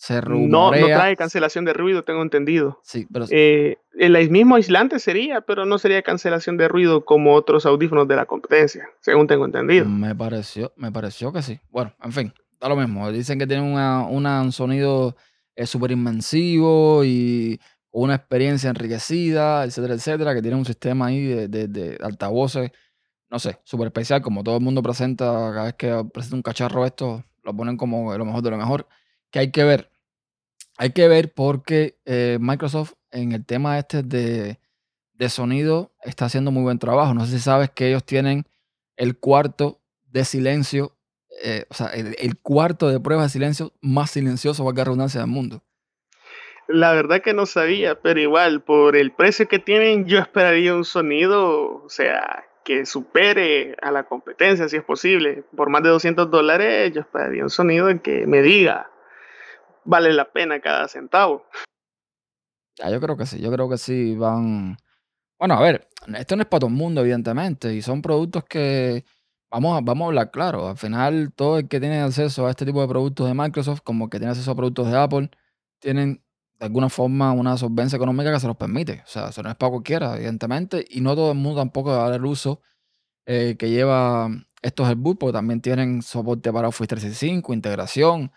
Se No, no trae cancelación de ruido, tengo entendido. Sí, pero Eh, el mismo aislante sería, pero no sería cancelación de ruido como otros audífonos de la competencia, según tengo entendido. me pareció, me pareció que sí. Bueno, en fin, da lo mismo. Dicen que tienen una, una- un sonido eh, súper inmensivo y una experiencia enriquecida, etcétera, etcétera, que tiene un sistema ahí de, de- de altavoces, no sé, súper especial, como todo el mundo presenta, cada vez que presenta un cacharro esto, lo ponen como lo mejor de lo mejor, que hay que ver. Hay que ver porque eh, Microsoft en el tema este de, de sonido está haciendo muy buen trabajo. No sé si sabes que ellos tienen el cuarto de silencio, eh, o sea, el, cuarto de prueba de silencio más silencioso, valga la redundancia, del mundo. La verdad que no sabía, pero igual, por el precio que tienen, yo esperaría un sonido, o sea, que supere a la competencia, si es posible. Por más de 200 dólares, yo esperaría un sonido que me diga, vale la pena cada centavo. Ya, yo creo que sí, yo creo que sí van. Bueno, a ver, esto no es para todo el mundo, evidentemente, y son productos que, vamos a, vamos a hablar claro, al final todo el que tiene acceso a este tipo de productos de Microsoft, como que tiene acceso a productos de Apple, tienen de alguna forma una solvencia económica que se los permite. O sea, eso no es para cualquiera, evidentemente, y no todo el mundo tampoco va a dar el uso eh, que lleva estos AirBoots, porque también tienen soporte para Office 365, integración,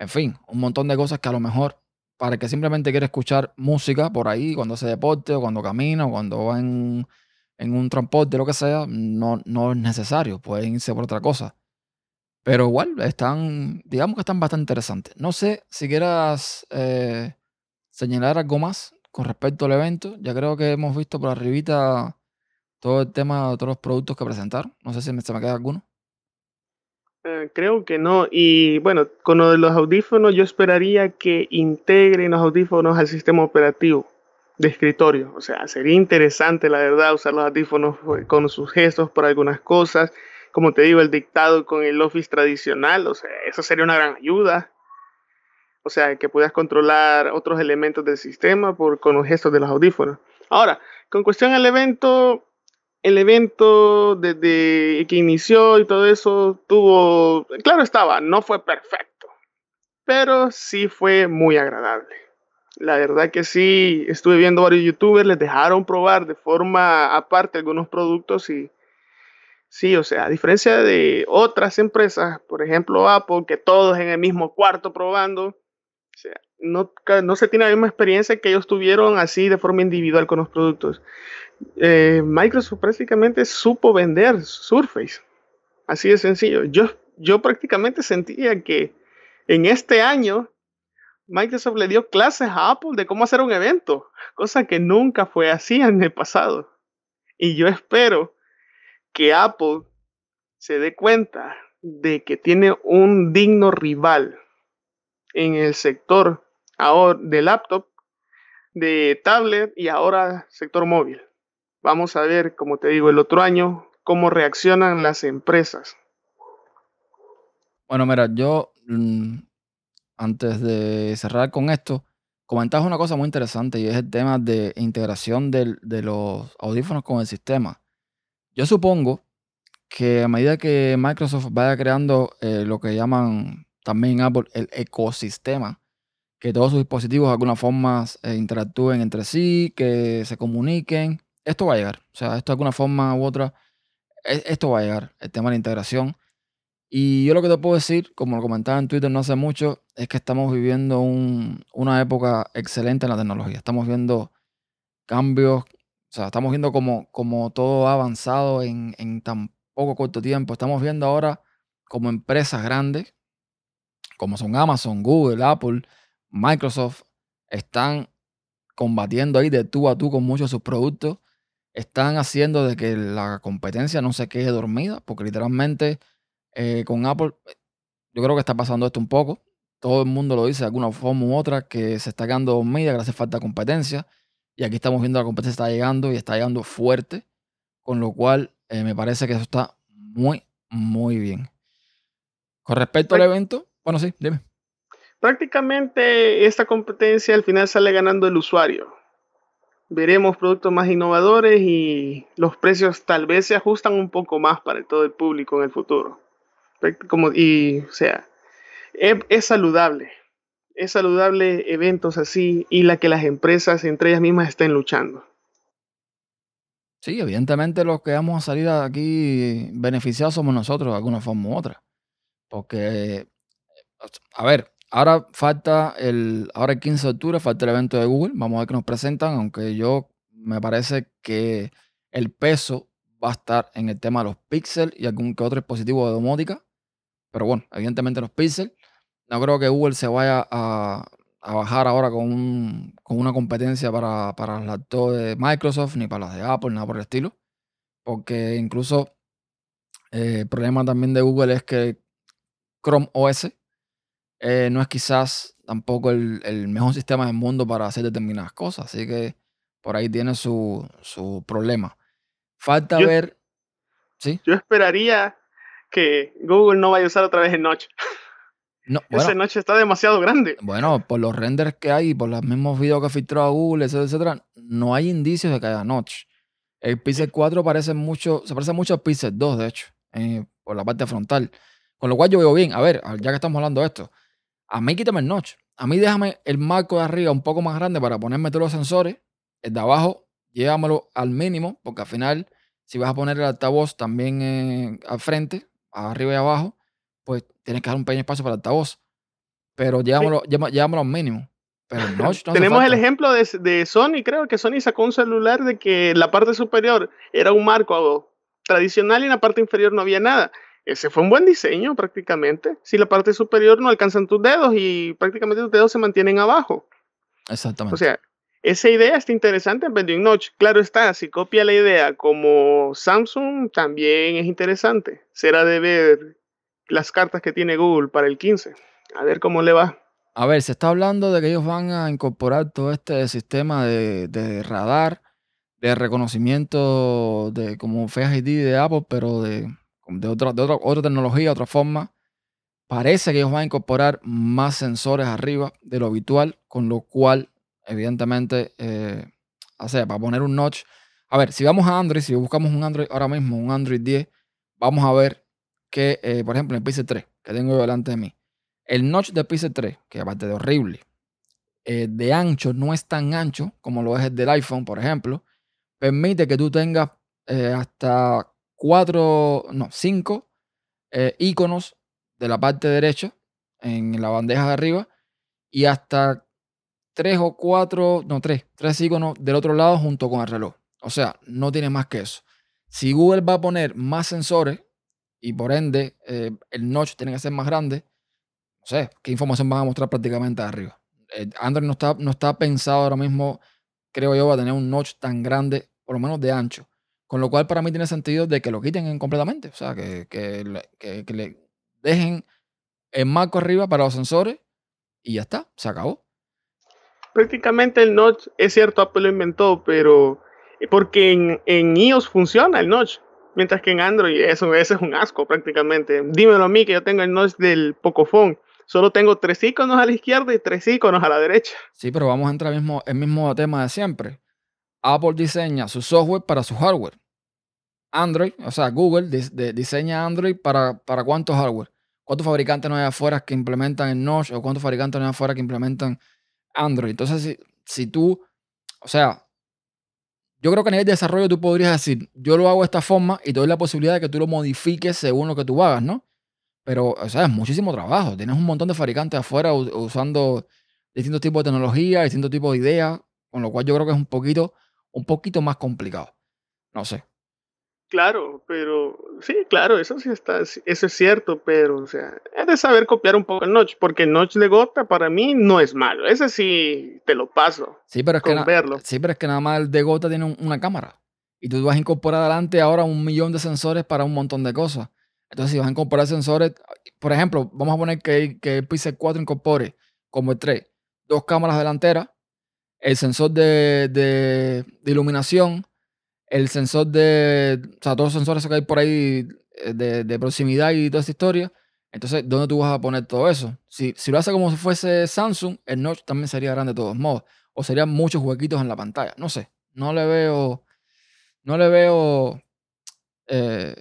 en fin, un montón de cosas que a lo mejor para el que simplemente quiere escuchar música por ahí cuando hace deporte o cuando camina o cuando va en, en un transporte, lo que sea, no, no es necesario, pueden irse por otra cosa. Pero igual, están, digamos que están bastante interesantes. No sé si quieras eh, señalar algo más con respecto al evento. Ya creo que hemos visto por arribita todo el tema de todos los productos que presentaron. No sé si me, se me queda alguno. Eh, creo que no. Y bueno, con lo de los audífonos, yo esperaría que integren los audífonos al sistema operativo de escritorio. O sea, sería interesante, la verdad, usar los audífonos eh, con sus gestos por algunas cosas. Como te digo, el dictado con el Office tradicional, o sea, eso sería una gran ayuda. O sea, que puedas controlar otros elementos del sistema por, con los gestos de los audífonos. Ahora, con cuestión al evento, el evento desde que inició y todo eso tuvo, claro estaba, no fue perfecto, pero sí fue muy agradable. La verdad que sí, estuve viendo varios youtubers, les dejaron probar de forma aparte algunos productos y sí, o sea, a diferencia de otras empresas, por ejemplo Apple, que todos en el mismo cuarto probando, o sea, no, no se tiene la misma experiencia que ellos tuvieron así de forma individual con los productos. Eh, Microsoft prácticamente supo vender Surface. Así de sencillo. Yo, yo prácticamente sentía que en este año Microsoft le dio clases a Apple de cómo hacer un evento, cosa que nunca fue así en el pasado. Y yo espero que Apple se dé cuenta de que tiene un digno rival en el sector ahora de laptop, de tablet y ahora sector móvil. Vamos a ver, como te digo, el otro año, cómo reaccionan las empresas. Bueno, mira, yo mm, antes de cerrar con esto, comentabas una cosa muy interesante y es el tema de integración de los audífonos con el sistema. Yo supongo que a medida que Microsoft vaya creando eh, lo que llaman también Apple el ecosistema, que todos sus dispositivos de alguna forma eh, interactúen entre sí, que se comuniquen, esto va a llegar. O sea, esto de alguna forma u otra, e- esto va a llegar, el tema de la integración. Y yo lo que te puedo decir, como lo comentaba en Twitter no hace mucho, es que estamos viviendo un- una época excelente en la tecnología. Estamos viendo cambios, o sea, estamos viendo como, como todo ha avanzado en, en tan poco corto tiempo. Estamos viendo ahora como empresas grandes, como son Amazon, Google, Apple, Microsoft, están combatiendo ahí de tú a tú con muchos de sus productos. Están haciendo de que la competencia no se quede dormida, porque literalmente eh, con Apple, eh, yo creo que está pasando esto un poco. Todo el mundo lo dice de alguna forma u otra, que se está quedando dormida, que le hace falta competencia. Y aquí estamos viendo la competencia está llegando y está llegando fuerte. Con lo cual, eh, me parece que eso está muy, muy bien. Con respecto al evento, bueno, sí, dime. Prácticamente esta competencia al final sale ganando el usuario. Veremos productos más innovadores y los precios tal vez se ajustan un poco más para todo el público en el futuro. Como, y, o sea, es, es saludable. Es saludable eventos así y la que las empresas entre ellas mismas estén luchando. Sí, evidentemente los que vamos a salir aquí beneficiados somos nosotros de alguna forma u otra. Porque, a ver, ahora falta el, ahora el 15 de octubre falta el evento de Google. Vamos a ver qué nos presentan, aunque yo me parece que el peso va a estar en el tema de los píxeles y algún que otro dispositivo de domótica. Pero bueno, evidentemente los píxeles. No creo que Google se vaya a, a bajar ahora con, con una competencia para, para las laptops de Microsoft, ni para las de Apple, nada por el estilo. Porque incluso eh, el problema también de Google es que Chrome OS eh, no es quizás tampoco el, el, mejor sistema del mundo para hacer determinadas cosas. Así que por ahí tiene su, su problema. Falta ver. ¿sí? Yo esperaría que Google no vaya a usar otra vez el Notch. No, <laughs> Esa noche está demasiado grande. Bueno, por los renders que hay, por los mismos videos que ha filtrado Google, etcétera, etcétera, no hay indicios de que haya notch. El Pixel 4 parece mucho, se parece mucho al Pixel 2, de hecho, eh, por la parte frontal. Con lo cual yo veo bien, a ver, ya que estamos hablando de esto, a mí quítame el notch. A mí déjame el marco de arriba un poco más grande para ponerme todos los sensores. El de abajo, llévamelo al mínimo, porque al final, si vas a poner el altavoz también eh, al frente, arriba y abajo, pues tienes que dar un pequeño espacio para el altavoz. Pero llevámoslo, al mínimo. Pero <laughs> no, Tenemos el ejemplo de, de, Sony, creo que Sony sacó un celular de que la parte superior era un marco tradicional y en la parte inferior no había nada. Ese fue un buen diseño prácticamente. Si la parte superior no alcanzan tus dedos y prácticamente tus dedos se mantienen abajo. Exactamente. O sea, esa idea está interesante en Vending Notch. Claro está, si copia la idea como Samsung, también es interesante. Será de ver las cartas que tiene Google para el 15. A ver cómo le va. A ver, se está hablando de que ellos van a incorporar todo este sistema de, radar, de reconocimiento de como Face ID de Apple, pero de, de, otra, de otra, otra tecnología, otra forma. Parece que ellos van a incorporar más sensores arriba de lo habitual, con lo cual, evidentemente, eh, o sea, para poner un notch. A ver, si vamos a Android, si buscamos un Android ahora mismo, un Android 10, vamos a ver que, eh, por ejemplo, el Pixel 3, que tengo delante de mí, el notch del Pixel 3, que aparte de horrible, eh, de ancho, no es tan ancho como lo es el del iPhone, por ejemplo, permite que tú tengas hasta cuatro, no, cinco iconos de la parte derecha en la bandeja de arriba y hasta tres o cuatro, no, tres, tres iconos del otro lado junto con el reloj. O sea, no tiene más que eso. Si Google va a poner más sensores, y por ende eh, el notch tiene que ser más grande, no sé, ¿qué información van a mostrar prácticamente arriba? Eh, Android no está, no está pensado ahora mismo, creo yo, a tener un notch tan grande, por lo menos de ancho. Con lo cual para mí tiene sentido de que lo quiten completamente, o sea, que, que, le dejen el marco arriba para los sensores y ya está, se acabó. Prácticamente el notch, es cierto, Apple lo inventó, pero porque en, en iOS funciona el notch. Mientras que en Android eso, ese es un asco prácticamente. Dímelo a mí que yo tengo el notch del Pocophone. Solo tengo tres iconos a la izquierda y tres iconos a la derecha. Sí, pero vamos a entrar en mismo, el mismo tema de siempre. Apple diseña su software para su hardware. Android, o sea, Google diseña Android para, para cuántos hardware. ¿Cuántos fabricantes no hay afuera que implementan el Notch o cuántos fabricantes no hay afuera que implementan Android? Entonces, si, si tú, o sea, yo creo que a nivel de desarrollo tú podrías decir, yo lo hago de esta forma y te doy la posibilidad de que tú lo modifiques según lo que tú hagas, ¿no? Pero, o sea, es muchísimo trabajo. Tienes un montón de fabricantes afuera usando distintos tipos de tecnología, distintos tipos de ideas, con lo cual yo creo que es un poquito, un poquito más complicado. No sé. Claro, pero sí, claro, eso sí está, eso es cierto, pero o sea, es de saber copiar un poco el notch, porque el notch de gota para mí no es malo, ese sí te lo paso. Sí, pero es que verlo. sí, pero es que nada más el de gota tiene una cámara y tú vas a incorporar adelante ahora un millón de sensores para un montón de cosas. Entonces, si vas a incorporar sensores, por ejemplo, vamos a poner que, que el Pixel 4 incorpore como el 3, dos cámaras delanteras, el sensor de, de, de iluminación, el sensor de, o sea, todos los sensores que hay por ahí eh, de, de proximidad y toda esa historia. Entonces, ¿dónde tú vas a poner todo eso? Si, si lo hace como si fuese Samsung, el notch también sería grande de todos modos. O serían muchos huequitos en la pantalla. No sé. No le veo. No le veo. eh,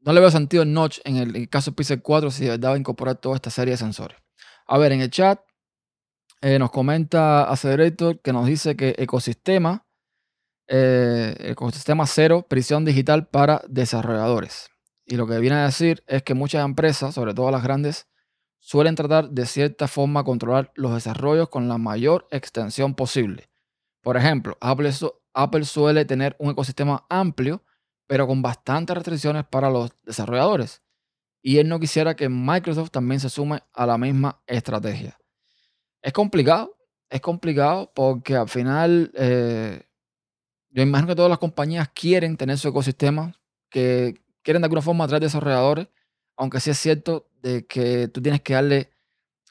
no le veo sentido el notch en el, en el caso Pixel 4 si de verdad va a incorporar toda esta serie de sensores. A ver, en el chat eh, nos comenta Accelerator que nos dice que ecosistema, eh, ecosistema cero, prisión digital para desarrolladores. Y lo que viene a decir es que muchas empresas, sobre todo las grandes, suelen tratar de cierta forma controlar los desarrollos con la mayor extensión posible. Por ejemplo, Apple, Apple suele tener un ecosistema amplio, pero con bastantes restricciones para los desarrolladores. Y él no quisiera que Microsoft también se sume a la misma estrategia. Es complicado, es complicado porque al final eh, yo imagino que todas las compañías quieren tener su ecosistema, que quieren de alguna forma atraer desarrolladores, aunque sí es cierto de que tú tienes que darle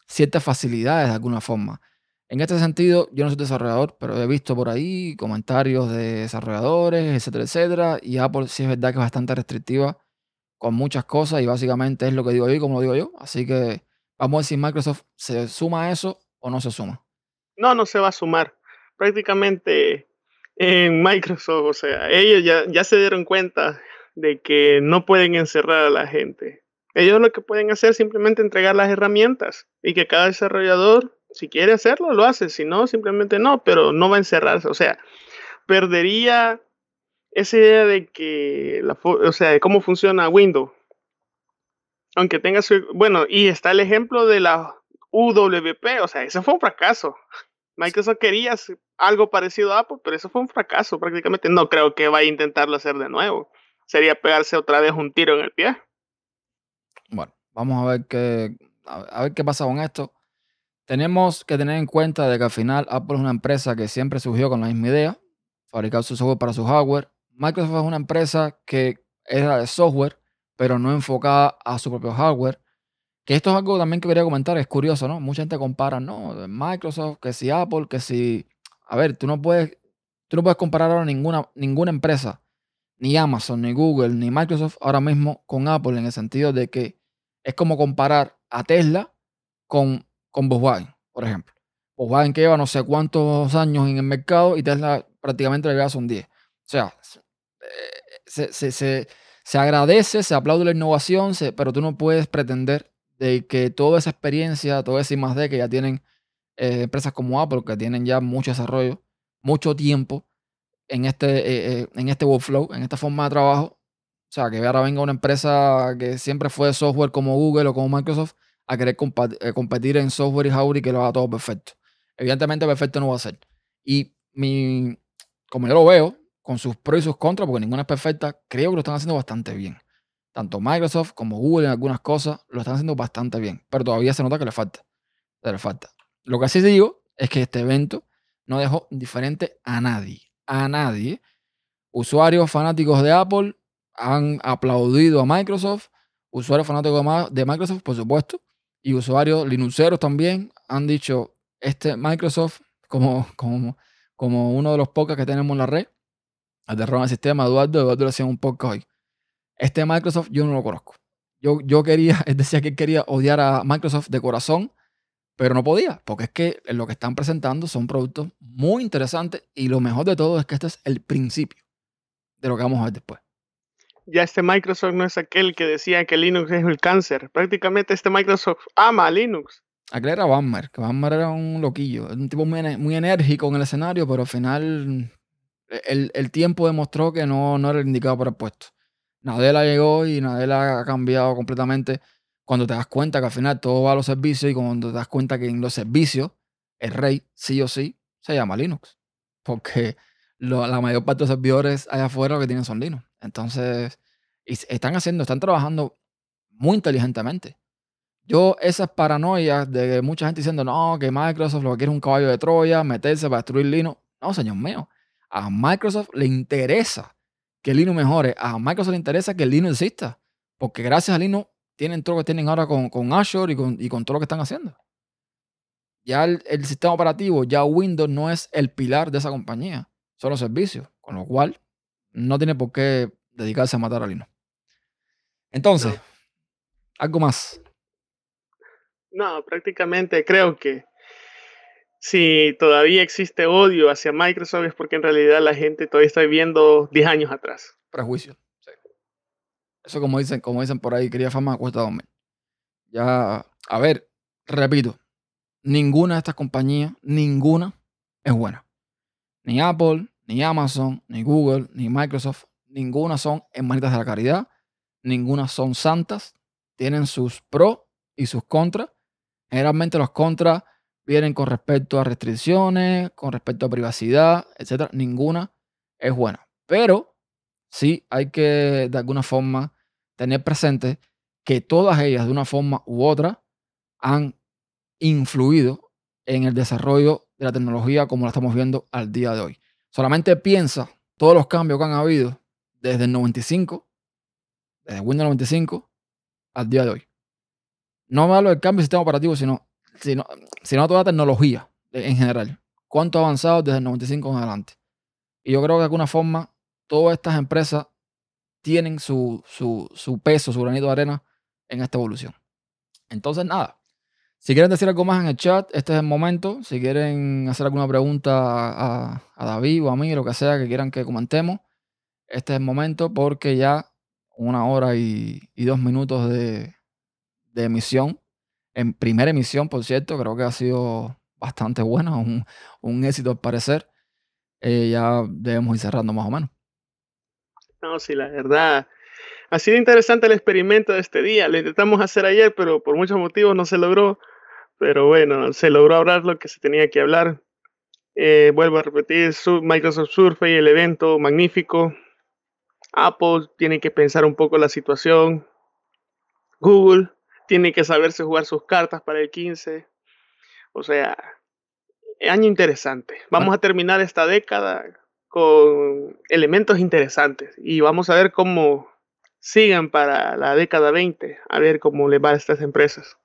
ciertas facilidades de alguna forma. En este sentido, yo no soy desarrollador, pero he visto por ahí comentarios de desarrolladores, etcétera, etcétera, y Apple sí es verdad que es bastante restrictiva con muchas cosas y básicamente es lo que digo yo como lo digo yo. Así que vamos a ver si Microsoft se suma a eso o no se suma. No, no se va a sumar. Prácticamente en Microsoft, o sea, ellos ya, ya se dieron cuenta de que no pueden encerrar a la gente. Ellos lo que pueden hacer es simplemente entregar las herramientas y que cada desarrollador, si quiere hacerlo, lo hace, si no, simplemente no, pero no va a encerrarse. O sea, perdería esa idea de que, la, o sea, de cómo funciona Windows. Aunque tenga su, bueno, y está el ejemplo de la UWP, o sea, ese fue un fracaso. Microsoft quería hacer algo parecido a Apple, pero eso fue un fracaso prácticamente. No creo que vaya a intentarlo hacer de nuevo. Sería pegarse otra vez un tiro en el pie. Bueno, vamos a ver qué, a ver qué pasa con esto. Tenemos que tener en cuenta de que al final Apple es una empresa que siempre surgió con la misma idea, fabricar su software para su hardware. Microsoft es una empresa que era de software, pero no enfocada a su propio hardware. Que esto es algo también que quería comentar, es curioso, ¿no? Mucha gente compara, no, Microsoft, que si Apple, que si... A ver, tú no puedes, tú no puedes comparar ahora ninguna, ninguna empresa, ni Amazon, ni Google, ni Microsoft ahora mismo con Apple en el sentido de que es como comparar a Tesla con, con Volkswagen, por ejemplo. Volkswagen que lleva no sé cuántos años en el mercado y Tesla prácticamente le son 10. O sea, se, se, se, se agradece, se aplaude la innovación, pero tú no puedes pretender de que toda esa experiencia, toda esa I+D que ya tienen eh, empresas como Apple, que tienen ya mucho desarrollo, mucho tiempo en este, eh, eh, en este workflow, en esta forma de trabajo, o sea, que ahora venga una empresa que siempre fue de software como Google o como Microsoft a querer eh, competir en software y hardware y que lo haga todo perfecto. Evidentemente perfecto no va a ser. Y mi, como yo lo veo, con sus pros y sus contras, porque ninguna es perfecta, creo que lo están haciendo bastante bien. Tanto Microsoft como Google en algunas cosas lo están haciendo bastante bien, pero todavía se nota que le falta. le falta. Lo que sí digo es que este evento no dejó indiferente a nadie. A nadie. Usuarios fanáticos de Apple han aplaudido a Microsoft. Usuarios fanáticos de Microsoft, por supuesto. Y usuarios linuxeros también han dicho, este Microsoft, como, como, como uno de los podcasts que tenemos en la red, el de el Sistema, Eduardo, Eduardo hacía un podcast hoy. Este Microsoft yo no lo conozco. Yo, yo quería, <laughs> él decía que él quería odiar a Microsoft de corazón, pero no podía, porque es que lo que están presentando son productos muy interesantes y lo mejor de todo es que este es el principio de lo que vamos a ver después. Ya este Microsoft no es aquel que decía que Linux es el cáncer. Prácticamente este Microsoft ama a Linux. Aquel era Bammer, que Bammer era un loquillo, un tipo muy, muy enérgico en el escenario, pero al final el, el tiempo demostró que no, no era el indicado para el puesto. Nadella llegó y Nadella ha cambiado completamente cuando te das cuenta que al final todo va a los servicios y cuando te das cuenta que en los servicios el rey sí o sí se llama Linux. Porque la mayor parte de los servidores allá afuera lo que tienen son Linux. Entonces, y están haciendo, están trabajando muy inteligentemente. Yo, esas paranoias de mucha gente diciendo, no, que Microsoft lo que quiere es un caballo de Troya, meterse para destruir Linux. No, señor mío. A Microsoft le interesa que Linux mejore. A Microsoft le interesa que Linux exista. Porque gracias a Linux tienen todo lo que tienen ahora con, con Azure y con, y con todo lo que están haciendo. Ya el, el sistema operativo, ya Windows no es el pilar de esa compañía. Son los servicios. Con lo cual, no tiene por qué dedicarse a matar a Linux. Entonces, algo más. No, prácticamente creo que si todavía existe odio hacia Microsoft es porque en realidad la gente todavía está viviendo 10 años atrás. Prejuicio. sí. Eso como dicen, como dicen por ahí, quería fama cuesta dormir. Ya, a ver, repito, ninguna de estas compañías, ninguna es buena. Ni Apple, ni Amazon, ni Google, ni Microsoft, ninguna son hermanitas de la caridad, ninguna son santas, tienen sus pros y sus contras. Generalmente los contras vienen con respecto a restricciones, con respecto a privacidad, etcétera. Ninguna es buena. Pero sí hay que de alguna forma tener presente que todas ellas de una forma u otra han influido en el desarrollo de la tecnología como la estamos viendo al día de hoy. Solamente piensa todos los cambios que han habido desde el 95, desde Windows 95 al día de hoy. No me hablo del cambio de sistema operativo, sino, sino, sino toda la tecnología en general. ¿Cuánto ha avanzado desde el 95 en adelante? Y yo creo que de alguna forma todas estas empresas tienen su, su, su peso, su granito de arena en esta evolución. Entonces, nada. Si quieren decir algo más en el chat, este es el momento. Si quieren hacer alguna pregunta a, a David o a mí, lo que sea que quieran que comentemos, este es el momento porque ya una hora y, y dos minutos de, de emisión, en primera emisión, por cierto, creo que ha sido bastante buena, un, éxito al parecer. Eh, ya debemos ir cerrando más o menos. No, sí, la verdad. Ha sido interesante el experimento de este día. Lo intentamos hacer ayer, pero por muchos motivos no se logró. Pero bueno, se logró hablar lo que se tenía que hablar. Eh, vuelvo a repetir, Microsoft Surface, el evento magnífico. Apple tiene que pensar un poco la situación. Google tiene que saberse jugar sus cartas para el 15. O sea, año interesante. Vamos a terminar esta década con elementos interesantes y vamos a ver cómo sigan para la década 20, a ver cómo le va a estas empresas.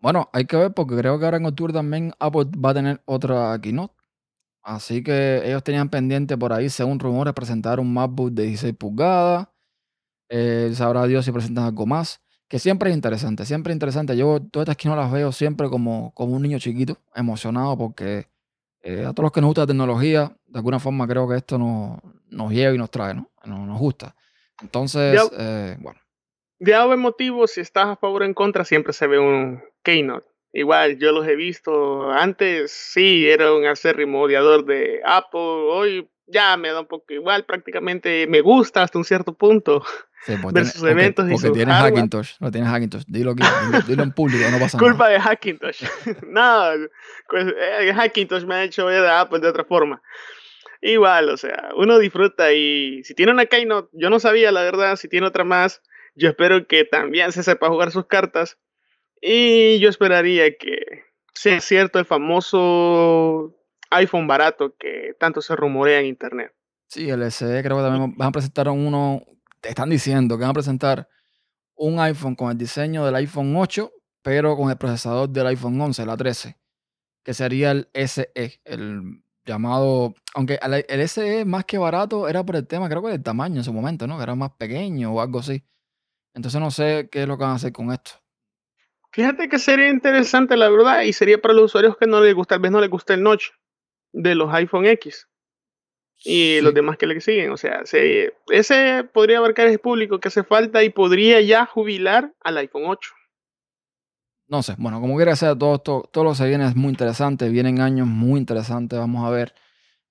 Bueno, hay que ver porque creo que ahora en octubre también Apple va a tener otra keynote. Así que ellos tenían pendiente por ahí, según rumores, presentar un MacBook de 16 pulgadas. Eh, sabrá Dios si presentan algo más. Que siempre es interesante, siempre es interesante. Yo todas estas keynote las veo siempre como, como un niño chiquito, emocionado porque eh, a todos los que nos gusta la tecnología, de alguna forma creo que esto nos, nos lleva y nos trae, ¿no? Nos, nos gusta. Entonces, Ya- eh, bueno. De algún motivo, si estás a favor o en contra, siempre se ve un keynote. Igual, yo los he visto antes, sí, era un acérrimo odiador de Apple, hoy ya me da un poco igual, prácticamente me gusta hasta un cierto punto. Sí, <laughs> ver tiene- sus porque- eventos y porque su tienes hardware. Hackintosh, no tienes Hackintosh. Dilo aquí, dilo, dilo en público, no pasa nada. Culpa de Hackintosh. <laughs> no, pues, eh, Hackintosh me ha hecho ver a Apple de otra forma. Igual, o sea, uno disfruta y si tiene una Keynote, yo no sabía la verdad, si tiene otra más, yo espero que también se sepa jugar sus cartas y yo esperaría que sea cierto el famoso iPhone barato que tanto se rumorea en internet. Sí, el SE creo que también van a presentar uno, te están diciendo que van a presentar un iPhone con el diseño del iPhone 8, pero con el procesador del iPhone 11, la 13, que sería el SE, el llamado, aunque el, SE más que barato era por el tema, creo que del tamaño en su momento, ¿no? Que era más pequeño o algo así. Entonces no sé qué es lo que van a hacer con esto. Fíjate que sería interesante la verdad y sería para los usuarios que no les gusta, tal vez no les gusta el notch de los iPhone X. y Sí. los demás que le siguen. O sea, se- ese podría abarcar ese público que hace falta y podría ya jubilar al iPhone 8. No sé, bueno, como quiera sea, todo, esto- todo lo que se viene es muy interesante, vienen años muy interesantes, vamos a ver,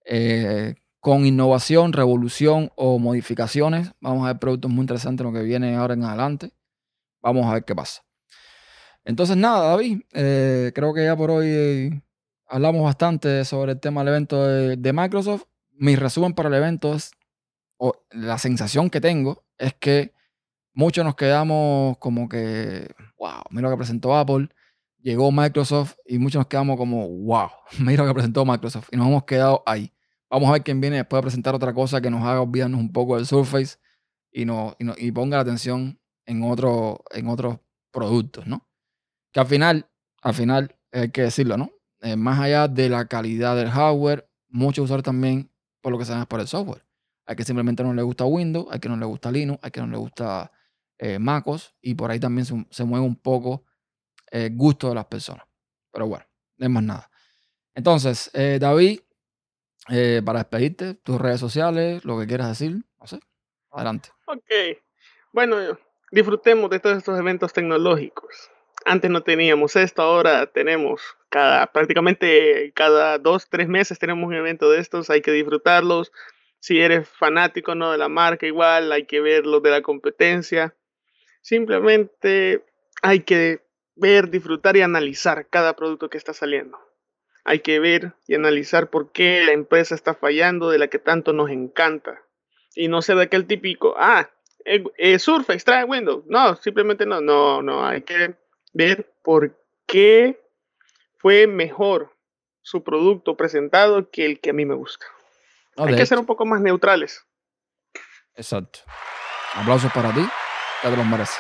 eh, con innovación, revolución o modificaciones, vamos a ver productos muy interesantes en lo que viene ahora en adelante, vamos a ver qué pasa. Entonces, nada, David, eh, creo que ya por hoy hablamos bastante sobre el tema del evento de, Microsoft. Mi resumen para el evento es, o la sensación que tengo es que muchos nos quedamos como que, wow, mira lo que presentó Apple, llegó Microsoft y muchos nos quedamos como, wow, <laughs> mira lo que presentó Microsoft y nos hemos quedado ahí. Vamos a ver quién viene después de presentar otra cosa que nos haga olvidarnos un poco del Surface y, no, y, no- y ponga la atención en, otro, en otros productos, ¿no? Que al final, al final, hay que decirlo, ¿no? Eh, más allá de la calidad del hardware, muchos usuarios también por lo que se llama por el software. Hay que simplemente no le gusta Windows, hay que no le gusta Linux, hay que no le gusta eh, MacOS y por ahí también se, mueve un poco el gusto de las personas. Pero bueno, no es más nada. Entonces, eh, David, eh, para despedirte, tus redes sociales, lo que quieras decir, no sé, adelante. Ok, bueno, disfrutemos de todos estos eventos tecnológicos. Antes no teníamos esto, ahora tenemos cada, prácticamente cada dos, tres meses tenemos un evento de estos, hay que disfrutarlos. Si eres fanático no de la marca, igual hay que ver los de la competencia. Simplemente hay que ver, disfrutar y analizar cada producto que está saliendo. Hay que ver y analizar por qué la empresa está fallando de la que tanto nos encanta. Y no ser de aquel típico, ah, eh, eh, Surfa extrae Windows. No, simplemente no, no, no. Hay que ver por qué fue mejor su producto presentado que el que a mí me gusta. Hay que ser un poco más neutrales. Exacto. Aplausos para ti, ya te los mereces.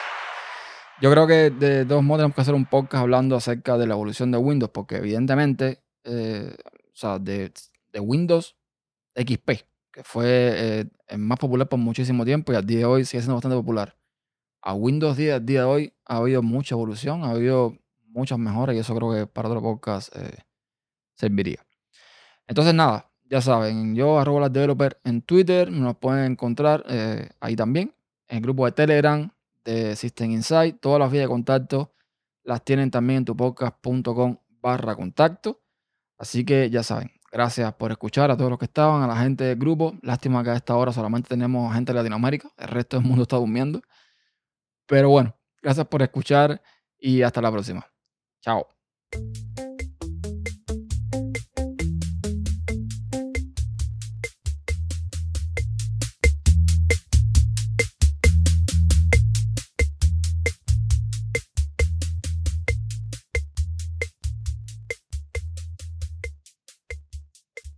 Yo creo que de todos modos tenemos que hacer un podcast hablando acerca de la evolución de Windows, porque evidentemente, eh, o sea, de, Windows XP, que fue eh, el más popular por muchísimo tiempo y al día de hoy sigue siendo bastante popular. A Windows 10 al día de hoy ha habido mucha evolución, ha habido muchas mejoras y eso creo que para otro podcast eh, serviría. Entonces, nada, ya saben, yo arrobo las developer en Twitter, nos pueden encontrar eh, ahí también, en el grupo de Telegram de System Insight. Todas las vías de contacto las tienen también en tupodcast.com barra contacto. Así que ya saben, gracias por escuchar a todos los que estaban, a la gente del grupo. Lástima que a esta hora solamente tenemos gente de Latinoamérica, el resto del mundo está durmiendo. Pero bueno, gracias por escuchar y hasta la próxima. Chao.